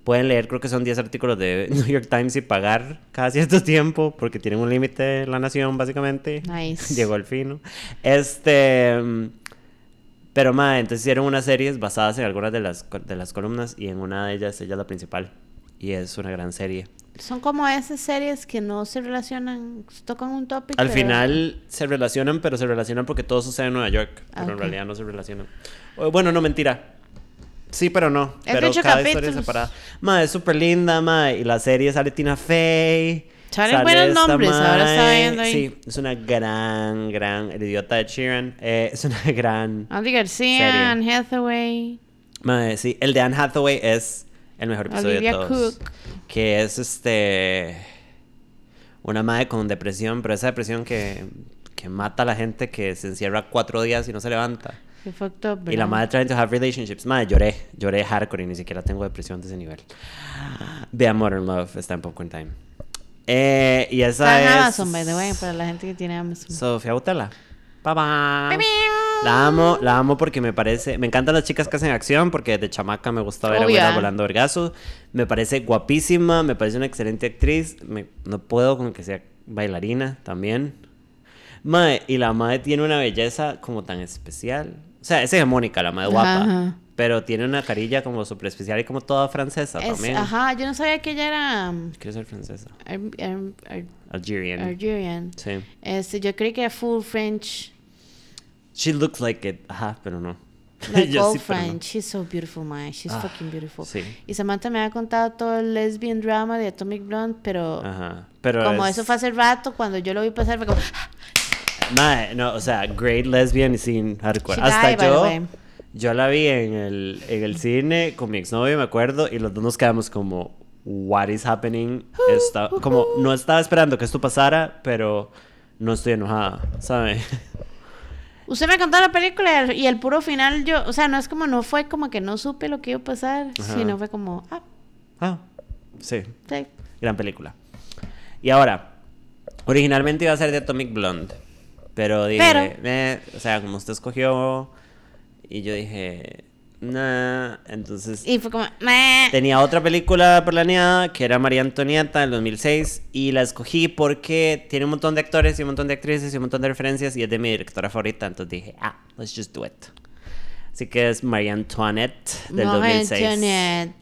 pueden leer, creo que son 10 artículos de New York Times y pagar cada cierto tiempo porque tienen un límite la nación, básicamente. Nice. Llegó el fino. Este. Pero, madre, entonces hicieron unas series basadas en algunas de las, de las columnas y en una de ellas ella es la principal. Y es una gran serie. Son como esas series que no se relacionan, tocan un tópico. Al pero- final se relacionan, pero se relacionan porque todo sucede en Nueva York. Pero Ah, en realidad no se relacionan. O, Bueno, no, mentira. Sí, pero no. Es pero cada historia es capítulos. separada. Madre, es súper linda, madre. Y la serie sale Tina Fey. Salen sale buenos nombres, ahora mae. viendo ahí. Sí, es una gran, gran. El idiota de Sheeran. eh, es una gran. Andy García. Anne Hathaway. Madre, sí, el de Anne Hathaway es el mejor episodio Olivia de todos. Cook. Que es este. Una madre con depresión, pero esa depresión que, que mata a la gente que se encierra cuatro días y no se levanta. Up, Y la madre trying to have relationships. Madre, lloré. Lloré hardcore y ni siquiera tengo depresión de ese nivel. Vean Modern Love, está en Popcorn Time. Eh, y esa Está en es. Amazon, by the way, para la gente que tiene Amazon. Sofía Butela. Bye bye. La amo, la amo porque me parece. Me encantan las chicas que hacen acción porque de chamaca me gusta ver a Obvio. güeras volando vergazo. Me parece guapísima, me parece una excelente actriz. Me- no puedo con que sea bailarina también. Mae, y la madre tiene una belleza como tan especial. O sea, es hegemónica, la madre guapa. Ajá. Pero tiene una carilla como súper especial y como toda francesa Es- también. ajá, yo no sabía que ella era um, Quiero ser francesa. ar- ar- ar- Algerian. Algerian. Sí. Este, yo creí que era full French. She looks like it. Ajá, pero no. Like all sí, no. She's so beautiful, man. She's Ah, fucking beautiful. sí. Y Samantha me ha contado todo el lesbian drama de Atomic Blonde, pero Ajá. Pero como es- eso fue hace rato, cuando yo lo vi pasar, fue como. Mae, no, o sea, great lesbian y sin hardcore. She Hasta died, yo, yo la vi en el, en el cine con mi exnovio, me acuerdo, y los dos nos quedamos como, what is happening? Está, como, no estaba esperando que esto pasara, pero no estoy enojada, ¿sabe? Usted me contó la película y el, puro final, yo. O sea, no es como, no fue como que no supe lo que iba a pasar, Ajá. sino fue como, ah, Ah, sí, sí. gran película. Y ahora, originalmente iba a ser de Atomic Blonde, pero dije, Pero- "Eh", o sea, como usted escogió, y yo dije, nah, entonces... Y fue como, meh. Tenía otra película planeada que era María Antonieta del 2006 y la escogí porque tiene un montón de actores y un montón de actrices y un montón de referencias y es de mi directora favorita. Entonces dije, ah, let's just do it. Así que es María Antoinette del Marie 2006. Antoinette.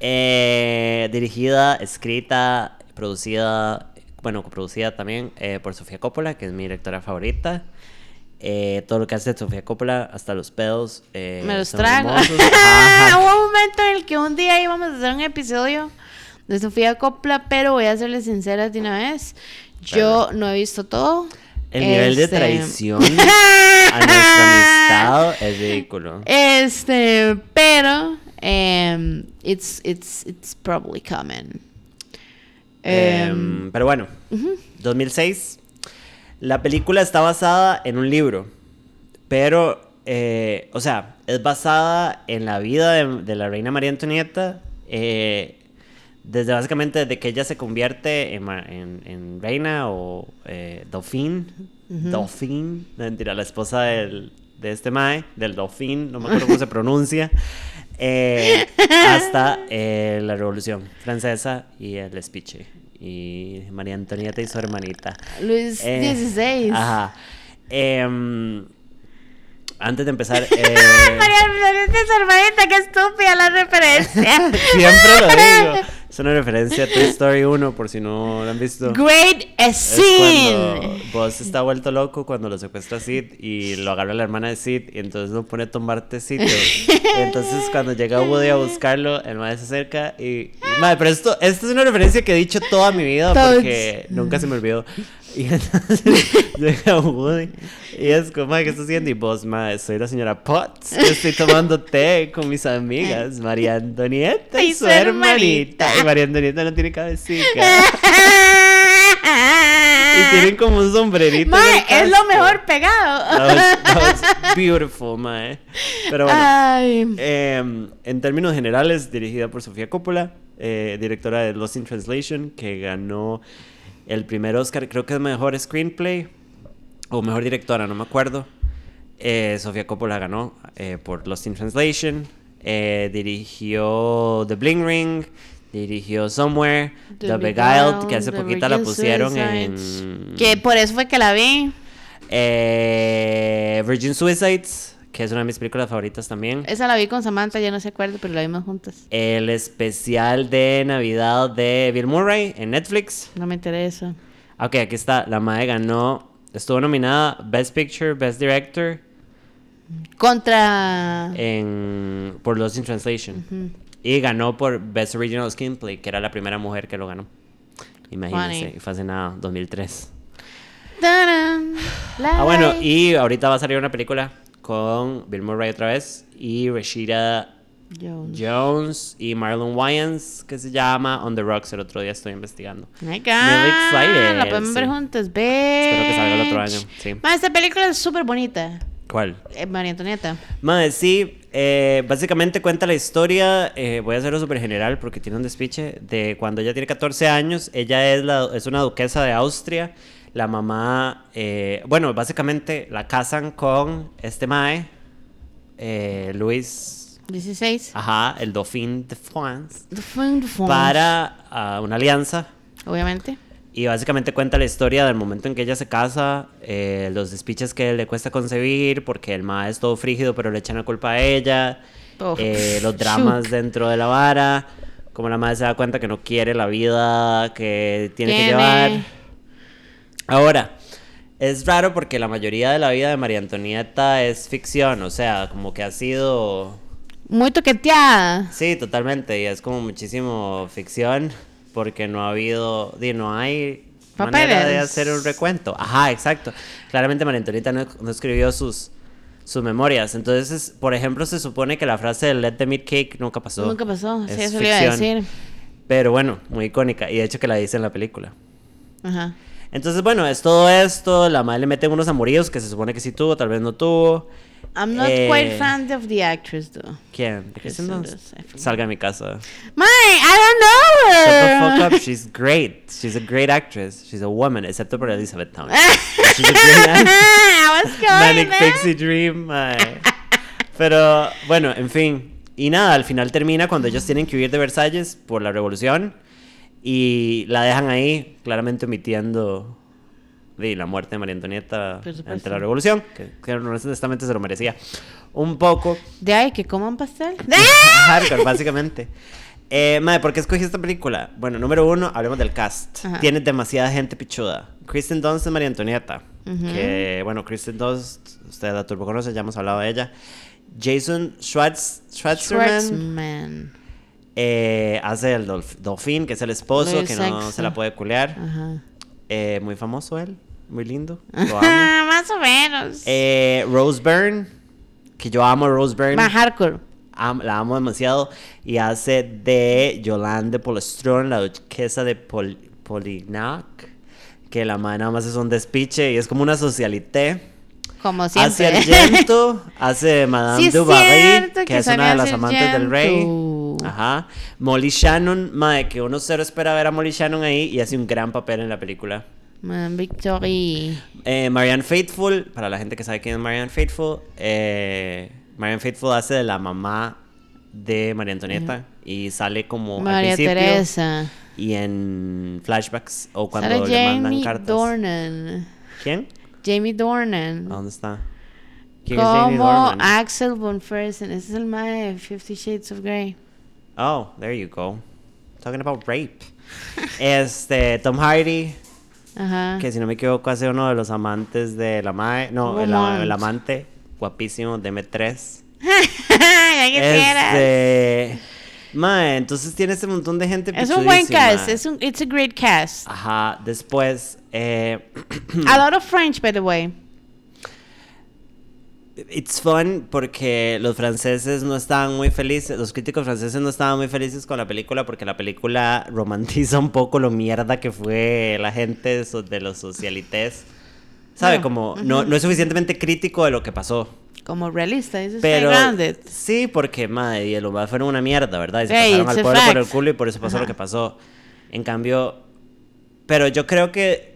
Eh, dirigida, escrita, producida, bueno, coproducida también eh, por Sofía Coppola, que es mi directora favorita. Eh, todo lo que hace Sofía Coppola, hasta los pedos. eh, Me los trago. Hubo un momento en el que un día íbamos a hacer un episodio de Sofía Copla, pero voy a serles sincera de una vez. Yo no he visto todo. El nivel de Este- traición a nuestra amistad es ridículo. Este, pero em, it's it's it's probably coming. Em, Em, pero bueno, 2006. La película está basada en un libro, pero, eh, o sea, es basada en la vida de, de la reina María Antonieta, eh, desde básicamente desde que ella se convierte en, ma- en- en reina o eh, Dauphin, Dauphin, no, mentira, la esposa del- de este mae, del Dauphin, no me acuerdo cómo se pronuncia, eh, hasta eh, la Revolución Francesa y el speech. Y María Antonieta y su hermanita. Luis Eh, XVI. Ajá. Em, antes de empezar, eh, María Antonieta y su hermanita, qué estúpida la referencia. siempre lo digo. Es una referencia a Toy Story 1, por si no lo han visto. Great Es scene. cuando Buzz está vuelto loco cuando lo secuestra Sid y lo agarra la hermana de Sid y entonces lo pone a tomar tecito. Entonces cuando llega Woody a buscarlo, el madre se acerca y... madre, pero esto, esto es una referencia que he dicho toda mi vida porque nunca se me olvidó. Y entonces llega Woody y es como, ¿qué estás haciendo? Y vos, madre, soy la señora Potts, que estoy tomando té con mis amigas, María Antonieta y, su hermanita. Y María Antonieta no tiene cabecita. Y tienen como un sombrerito. Mae, es lo mejor pegado. That was, that was beautiful, mae. Pero bueno, em, en términos generales, dirigida por Sofía Coppola, eh, directora de Lost in Translation, que ganó el primer Oscar, creo que es mejor screenplay o mejor directora, no me acuerdo. Eh, Sofía Coppola ganó eh, por Lost in Translation. Eh, dirigió The Bling Ring. Dirigió Somewhere. The, The Beguiled, que hace The poquita la pusieron Suicides. en. Que por eso fue que la vi. Eh, Virgin Suicides, que es una de mis películas favoritas también. Esa la vi con Samantha, ya no se acuerda, pero la vimos juntas. El especial de Navidad de Bill Murray en Netflix. No me interesa. Ok, aquí está. La madre ganó. Estuvo nominada Best Picture, Best Director Contra. en, por Lost in Translation. Y ganó por Best Original Screenplay, que era la primera mujer que lo ganó. Imagínense, y fue hace nada, 2003. Tarán, Ah, bueno, y ahorita va a salir una película con Bill Murray otra vez y Rashida Jones. Jones y Marlon Wayans, que se llama On the Rocks. El otro día estoy investigando. My God, Really excited, La podemos ver sí. juntos, ve. Espero que salga el otro año, sí. Ma, esta película es súper bonita. ¿Cuál? Eh, María Antonieta. Madre, sí, eh, básicamente cuenta la historia, eh, voy a hacerlo súper general porque tiene un despiche, de cuando ella tiene 14 años, ella es, la, es una duquesa de Austria, la mamá, eh, bueno, básicamente la casan con este mae, eh, Luis, 16. ajá, el Dauphin de France, Fun de France, para ah, una alianza. Obviamente. Y básicamente cuenta la historia del momento en que ella se casa, eh, los despiches que le cuesta concebir, porque el ma es todo frígido, pero le echan la culpa a ella, Oh, eh, los dramas shook. dentro de la vara, como la madre se da cuenta que no quiere la vida que tiene, que Tiene. llevar. Ahora, es raro porque la mayoría de la vida de María Antonieta es ficción, o sea, como que ha sido... Muy toqueteada. Sí, totalmente, y es como muchísimo ficción porque no ha habido, no hay manera de hacer un recuento. Ajá, exacto. Claramente María Antonieta no, no escribió sus, sus memorias. Entonces, es- por ejemplo, se supone que la frase de Let the Meat Cake nunca pasó. Nunca pasó. Sí, Es eso le iba a ficción. decir. Pero bueno, muy icónica. Y de hecho que la dice en la película. Ajá. Entonces, bueno, es todo esto. La madre le mete unos amoríos que se supone que sí tuvo, tal vez no tuvo. I'm not Eh, quite fan of the actress, though. ¿Quién? ¿De. Salga a mi casa. My, I don't know Shut the her. fuck up. She's great. She's a great actress. She's a woman, excepto por Elizabeth Town. She's a great actress. Manic there. Pixie Dream. mae. Pero bueno, en fin. Y nada, al final termina cuando ellos tienen que huir de Versalles por la revolución. Y la dejan ahí, claramente omitiendo la muerte de María Antonieta ante la revolución. Que, que honestamente se lo merecía. Un poco. De ahí que coman pastel. Hardcore, básicamente. Eh, madre, ¿por qué escogí esta película? Bueno, número uno, hablemos del cast. Ajá. Tiene demasiada gente pichuda. Kristen Dunst es María Antonieta. Ujú. Que, bueno, Kristen Dunst, usted la turbo conoce, ya hemos hablado de ella. Jason Schwartz, Schwartzman Schwartzman. Eh, hace el Dolf- Dolphin, que es el esposo, que no se la puede culear. Ajá. Eh, muy famoso él. muy lindo. Lo amo. Más o menos. Eh, Rose Byrne, que yo amo a Rose Byrne. Más hardcore. Am- la amo demasiado. Y hace de Yolande Polastron, la duquesa de Pol Polignac. Que la madre nada más es un despiche y es como una socialité. Como Hace siempre. Argento, hace Madame Sí, es du Barry, cierto que, que es una de las hace amantes del rey. Ajá. Molly Shannon, madre, que uno cero espera ver a Molly Shannon ahí y hace un gran papel en la película. Man, Victory. Eh, Marianne Faithful, para la gente que sabe quién es Marianne Faithful, eh, Marianne Faithful hace de la mamá de María Antonieta y sale como al María principio Teresa. y en flashbacks o cuando Sale le mandan Jamie cartas. Dornan. ¿Quién? Jamie Dornan. ¿Dónde está? ¿Quién es Jamie Dornan? Axel von Fersen. Ese es el mae de Fifty Shades of Grey. Oh, there you go. Talking about rape. este, Tom Hardy, Ajá. que si no me equivoco hace uno de los amantes de la mae, no, el, el amante guapísimo de M3. ya quisieras. Este, mae, entonces tiene este montón de gente Es un buen cast. Es un, it's a great cast. Ajá, después eh, A lot of French, by the way. It's fun porque los franceses no estaban muy felices, los críticos franceses no estaban muy felices con la película porque la película romantiza un poco lo mierda que fue la gente de los socialites. ¿Sabe? No, Como no, no es suficientemente crítico de lo que pasó. Como realista. Dices Pero sí, porque madre, y el humor fueron una mierda, ¿verdad? Y se Hey, pasaron al pueblo por el culo y por eso pasó lo Ajá. que pasó. En cambio, pero yo creo que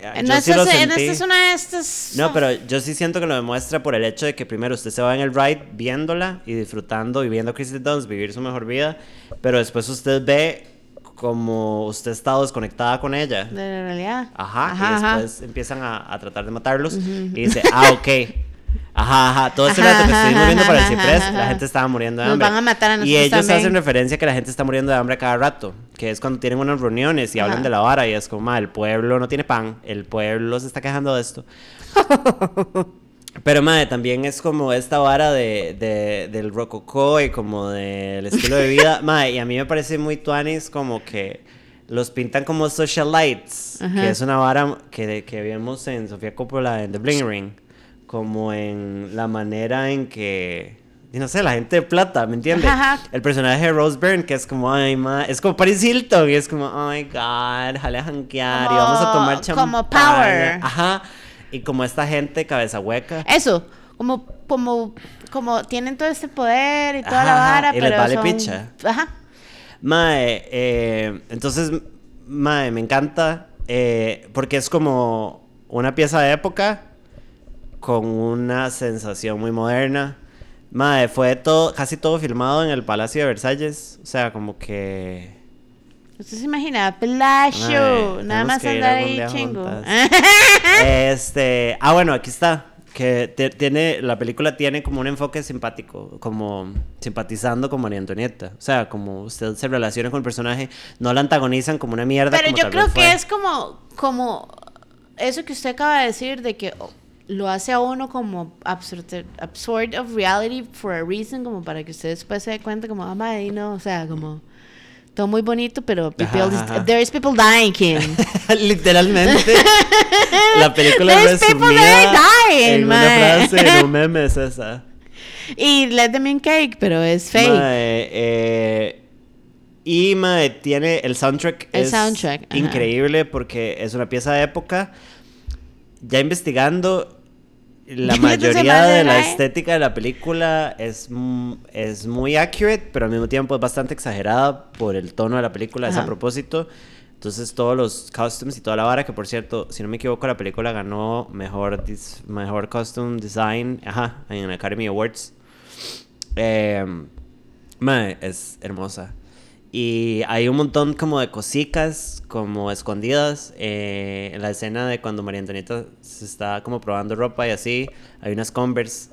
No, yo sí esta, lo es, sentí. esta es una de estas. No, pero yo sí siento que lo demuestra por el hecho de que primero usted se va en el ride viéndola y disfrutando y viendo a Kristen Dunst vivir su mejor vida, pero después usted ve como usted está desconectada con ella. De la realidad. Ajá, Ajá, y ajá. después empiezan a, a tratar de matarlos y dice, ah, ok. Ajá, ajá, todo este Ajá, rato que estuvimos ajá, viendo por el ciprés, la gente estaba muriendo de Nos hambre. van a matar a y nosotros ellos también. hacen referencia a que la gente está muriendo de hambre a cada rato, que es cuando tienen unas reuniones y hablan de la vara y es como, "Ma, el pueblo no tiene pan, el pueblo se está quejando de esto. Pero, madre, también es como esta vara de, de- del rococó y como del estilo de vida. madre, y a mí me parece muy tuanis como que los pintan como socialites, Ajá. que es una vara que, que vimos en Sofía Coppola en The Bling Ring, como en la manera en que... y no sé, la gente de plata, ¿me entiendes? El personaje de Rose Byrne, que es como, ay, ma, es como Paris Hilton, y es como, oh my god, jale a janguear y Como- vamos a tomar champán. como power. Ajá. Y como esta gente cabeza hueca. Eso. Como, como, como tienen todo este poder y toda la Ajá, vara, y les pero vale son- picha. Ajá. Mae, eh, entonces, mae, me encanta eh, porque es como una pieza de época con una sensación muy moderna. Mae, fue todo, casi todo filmado en el Palacio de Versalles. O sea, como que... Usted se imagina. Mae, Nada más andar ahí chingo. Este, ah, bueno, aquí está. Que tiene, la película tiene como un enfoque simpático, como simpatizando con María Antonieta. O sea, como usted se relaciona con el personaje, no la antagonizan como una mierda. Pero como yo creo que fue. es como, como eso que usted acaba de decir, de que lo hace a uno como absurd, absurd of reality for a reason, como para que usted después se dé cuenta, como, ah, madre, no, o sea, como todo muy bonito, pero people, Ajá, ajá. there is people dying, Kim. Literalmente, la película There's people resumida dying, en una mae. frase, en un meme es esa. y let them in cake, pero es fake. Mae, eh, y mae, tiene el soundtrack. El es soundtrack, ajá. increíble porque es una pieza de época. Ya investigando, la mayoría de la estética de la película es, es muy accurate, pero al mismo tiempo es bastante exagerada por el tono de la película, es a Ajá. propósito. Entonces todos los costumes y toda la vara, que por cierto, si no me equivoco, la película ganó mejor, dis- mejor costume design ajá, en Academy Awards. Eh, es hermosa. Y hay un montón como de cositas, como escondidas. eh, en la escena de cuando María Antonieta se está como probando ropa y así, hay unas Converse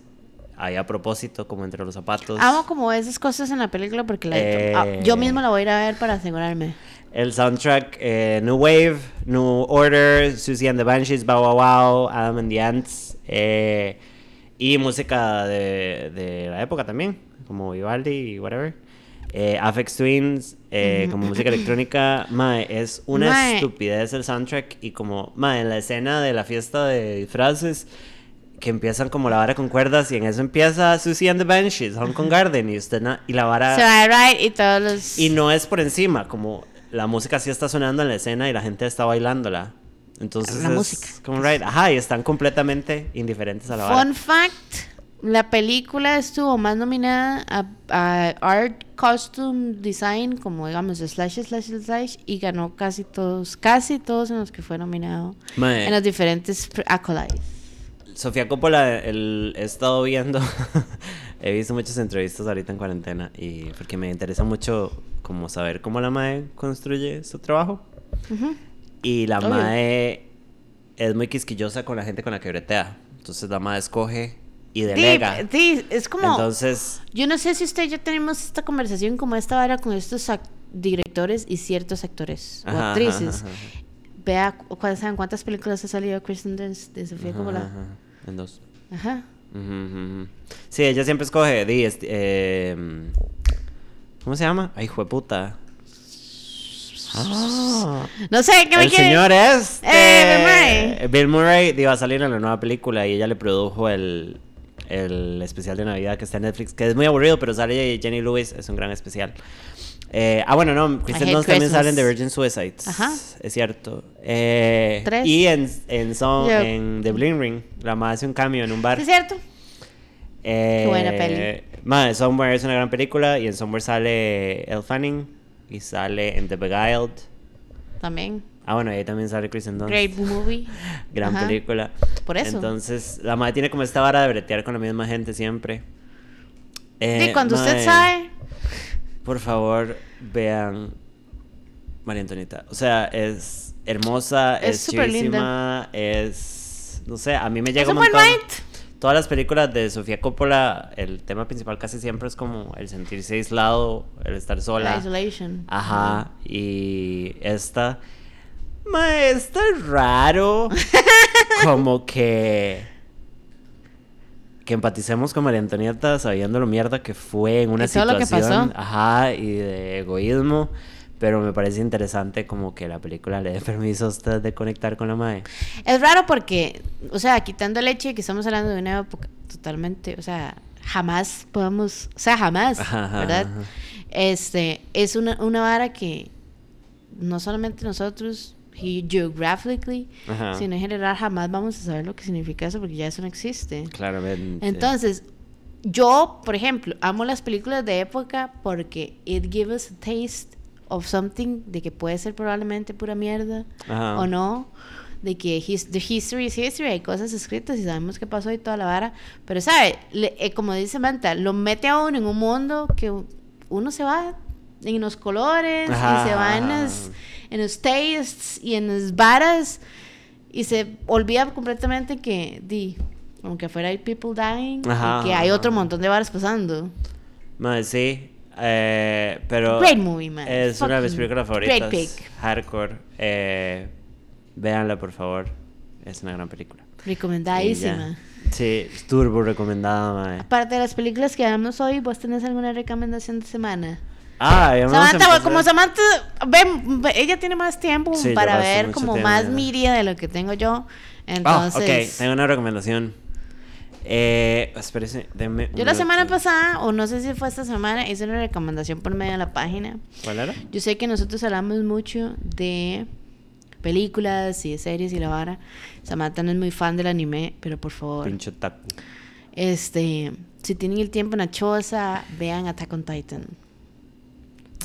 ahí a propósito, como entre los zapatos. Amo como esas cosas en la película porque la- Eh. ah, yo mismo la voy a ir a ver para asegurarme. El soundtrack, eh, New Wave, New Order, Susie and the Banshees, Bow Wow Wow, Adam and the Ants. eh, y música de, de la época también, como Vivaldi y whatever. Eh, Afex Twins, eh, como música electrónica, mae, es una Mae. estupidez el soundtrack y como, mae, en la escena de la fiesta de disfraces que empiezan como la vara con cuerdas y en eso empieza Susie and the Banshees, Hong Kong Garden y usted na- y la vara va a ride y todos los. y no es por encima, como la música sí está sonando en la escena y la gente está bailándola. Entonces La es música. como right, ajá, y están completamente indiferentes a la vara. Fun fact: la película estuvo más nominada a, a Art Costume Design, como digamos, slash, slash, slash, y ganó casi todos, casi todos en los que fue nominado Mae. en los diferentes accolades. Sofía Coppola, el, he estado viendo, he visto muchas entrevistas ahorita en cuarentena y porque me interesa mucho como saber cómo la MAE construye su trabajo. Y la Obvio. MAE es muy quisquillosa con la gente con la que bretea. Entonces la MAE escoge y Sí, delega. sí, es como. Entonces, Yo no sé si usted y yo tenemos esta conversación como esta ahora con estos directores y ciertos actores o Ajá, actrices. ajá, ajá. Vea, cu- ¿cuál- ¿saben cuántas películas ha salido Kristen Dunst de Sofía Coppola? En dos. Ajá. Ujú. Sí, ella siempre escoge. di, este, eh, ¿Cómo se llama? Ay, hijo de puta. Ah, No sé, ¿qué me el quiere? señor es. Eh, Bill Murray. Bill Murray iba a salir en la nueva película y ella le produjo el, el especial de Navidad que está en Netflix, que es muy aburrido, pero sale Jenny Lewis, es un gran especial. Eh, ah, bueno, no, Kristen Dunst también sale en The Virgin Suicides. Ajá. Es cierto. Eh, Tres. Y en, en, Song- Yo- en The Bling Ring, la madre hace un cambio en un bar. ¿Sí ¿Es cierto? Eh, buena peli. Madre, Somewhere es una gran película y en Somewhere sale Elle Fanning y sale en The Beguiled. También. Ah, bueno, ahí también sale Kristen Dunst. Great movie. Gran Ajá. película. Por eso. Entonces, la madre tiene como esta vara de bretear con la misma gente siempre. Eh, Sí, cuando usted sabe. Por favor, vean María Antonieta. O sea, es hermosa, Es es, chidísima, es... No sé, a mí me llega Es un montón. Todas las películas de Sofía Coppola, el tema principal casi siempre es como el sentirse aislado, el estar sola. La isolation. Ajá, y esta... Está raro. como que... Que empaticemos con María Antonieta sabiendo lo mierda que fue en una Y todo lo que situación. pasó. Ajá, y de egoísmo. Pero me parece interesante como que la película le dé permiso a usted de conectar con la madre. Es raro porque, o sea, quitando el hecho de que estamos hablando de una época totalmente, o sea, jamás podemos, o sea, jamás, Ajá, ¿verdad? ajá. Este, es una, una vara que no solamente nosotros, geographically, Ajá. sino en general jamás vamos a saber lo que significa eso porque ya eso no existe. Claramente. Entonces, yo, por ejemplo, amo las películas de época porque it gives us a taste of something de que puede ser probablemente pura mierda Ajá. o no, de que his- the history is history, hay cosas escritas y sabemos qué pasó y toda la vara, pero sabe, Le- eh, como dice Manta, lo mete a uno en un mundo que uno se va en los colores Ajá. y se va en los, en los tastes y en las varas y se olvida completamente que, di, aunque afuera hay people dying, Ajá, y que hay ajá. otro montón de varas pasando. Madre, sí. eh, pero. Great movie, man. Es una de mis Fucking películas great favoritas. pick. Hardcore. Eh, véanla, por favor. Es una gran película. Recomendadísima. Sí, es turbo recomendada, madre. Aparte de las películas que hablamos hoy, ¿vos tenés alguna recomendación de semana? Ah, Samantha, como Samantha, ven, ve- ella tiene más tiempo Sí, para ver como tiempo, más media de lo que tengo yo. Ah, Entonces, ok, tengo una recomendación. Eh, espérese, denme. yo la semana pasada, o no sé si fue esta semana, hice una recomendación por medio de la página. ¿Cuál era? Yo sé que nosotros hablamos mucho de películas y de series y la vara. Samantha no es muy fan del anime, pero por favor, Pincho taco. este, si tienen el tiempo en la choza, vean Attack on Titan.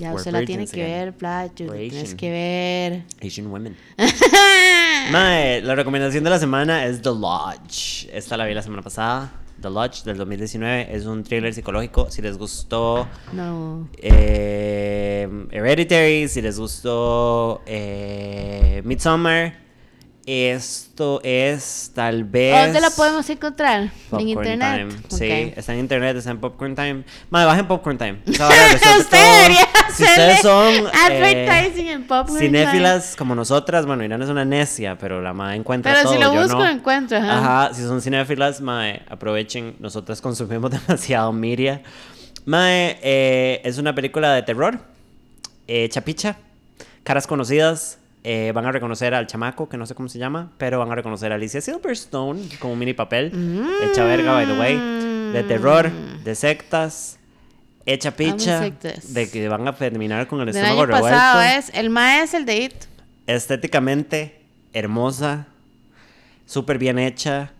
Ya usted la tiene que again. ver, We're tienes que ver. Asian Women. Mae, la recomendación de la semana es The Lodge. Esta la vi la semana pasada. The Lodge del 2019 es un thriller psicológico. Si les gustó No. eh, Hereditary, si les gustó eh, Midsommar, esto es tal vez. ¿Dónde la podemos encontrar? Popcorn en internet. Time. Sí, está en internet, está en Popcorn Time. Madre, bajen Popcorn Time. Usted debería Si ustedes son eh, advertising en Popcorn cinéfilas como nosotras, bueno, Irán es una necia, pero la madre encuentra Pero todo. si lo busco, no. encuentro, ajá. Ajá, si son cinéfilas, madre, aprovechen. Nosotras consumimos demasiado media. Mae, eh, es una película de terror. Eh, chapicha. Caras conocidas. Eh, van a reconocer al chamaco, que no sé cómo se llama, pero van a reconocer a Alicia Silverstone como un mini papel. Hecha verga, by the way. De terror, de sectas. Hecha picha. De que van a terminar con el Del estómago año revuelto. pasado es. El mae es el de It. estéticamente hermosa, súper bien hecha.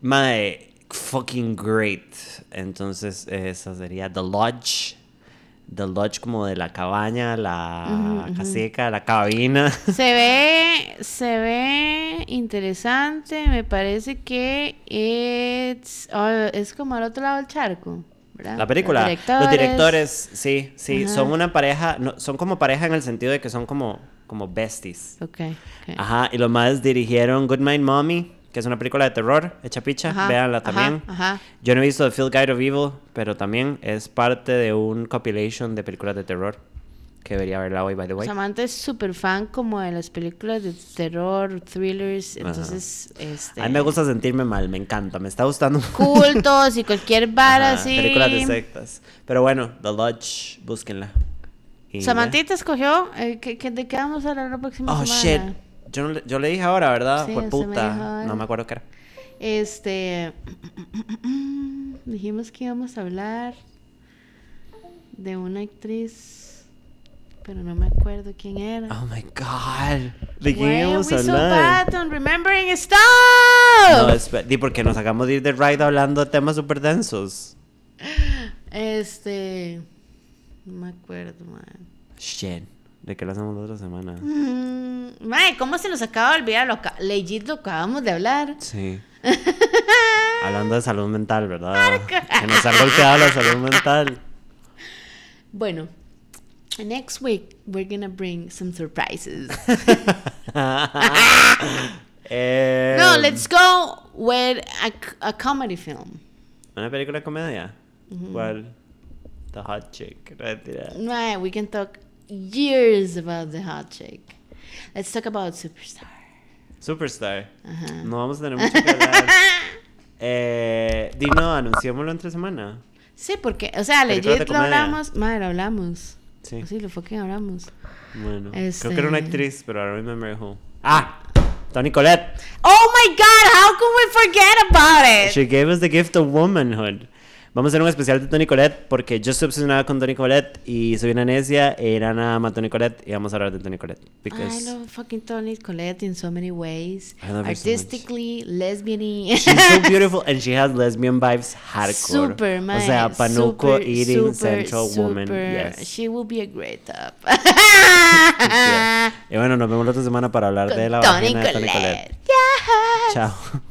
Mae, fucking great. Entonces, esa sería The Lodge. The Lodge como de la cabaña, la casica, la cabina. Se ve, se ve interesante. Me parece que es, oh, es como al otro lado del charco. ¿verdad? La película, Los los directores, sí, sí, son una pareja, no, son como pareja en el sentido de que son como, como besties. Ok, ok. Ajá, y los más dirigieron Good Mind Mommy, que es una película de terror, hecha picha, Ajá, véanla ajá, también. ajá. Yo no he visto The Field Guide of Evil, pero también es parte de un compilation de películas de terror que debería verla hoy, by the way. Samantha es súper fan como de las películas de terror, thrillers, entonces, este... A mí me gusta sentirme mal, me encanta, me está gustando. Cultos y cualquier vara Ajá, así. Películas de sectas. Pero bueno, The Lodge, búsquenla. Y ya. Samantita escogió, eh, ¿qué- qué- ¿de qué vamos a hablar la próxima Oh, semana? shit. Yo, no yo le dije ahora, ¿verdad? Sí, Fue me puta. ahora. No me acuerdo qué era. Este. Dijimos que íbamos a hablar de una actriz, pero no me acuerdo quién era. Oh my god. ¿De quién íbamos a so hablar? bad on remembering stuff? No, espe- di porque nos acabamos de ir de ride hablando de temas súper densos. Este. No me acuerdo, man. Shit. ¿De qué lo hacemos la otra semana? Mm, mae, ¿cómo se nos acaba de olvidar? Lo legit lo acabamos de hablar. Sí. Hablando de salud mental, ¿verdad? Que nos ha golpeado la salud mental. Bueno, next week we're gonna bring some surprises. Eh, no, let's go with a, a comedy film. ¿Una película de comedia? ¿Cuál? The Hot Chick. Mae, we can talk years about the hot chick. Let's talk about Superstar. Superstar. Ajá. No vamos a tener mucho que hablar. Eh, Dino, anunciémoslo entre semana. Sí, porque, o sea, legit lo hablamos. Madre, lo hablamos. Sí. Sí, lo fucking hablamos. Bueno. Este- Creo que era una actriz, pero I don't remember who. Ah! Tony Collette. Oh my god, how could we forget about it? She gave us the gift of womanhood. Vamos a hacer un especial de Tony Collette porque yo estoy obsesionada con Tony Collette y soy una necia e Irán ama Tony Collette y vamos a hablar de Tony Collette. I Because love fucking Tony Collette in so many ways. I love her so. Artistically, lesbian she's so beautiful and she has lesbian vibes hardcore. Super, O man. sea, Panuco super, eating super, central woman. super. Yes. She will be a great top. Y bueno, nos vemos la otra semana para hablar de la Tony vagina de Tony. Collette. Yes. Chao.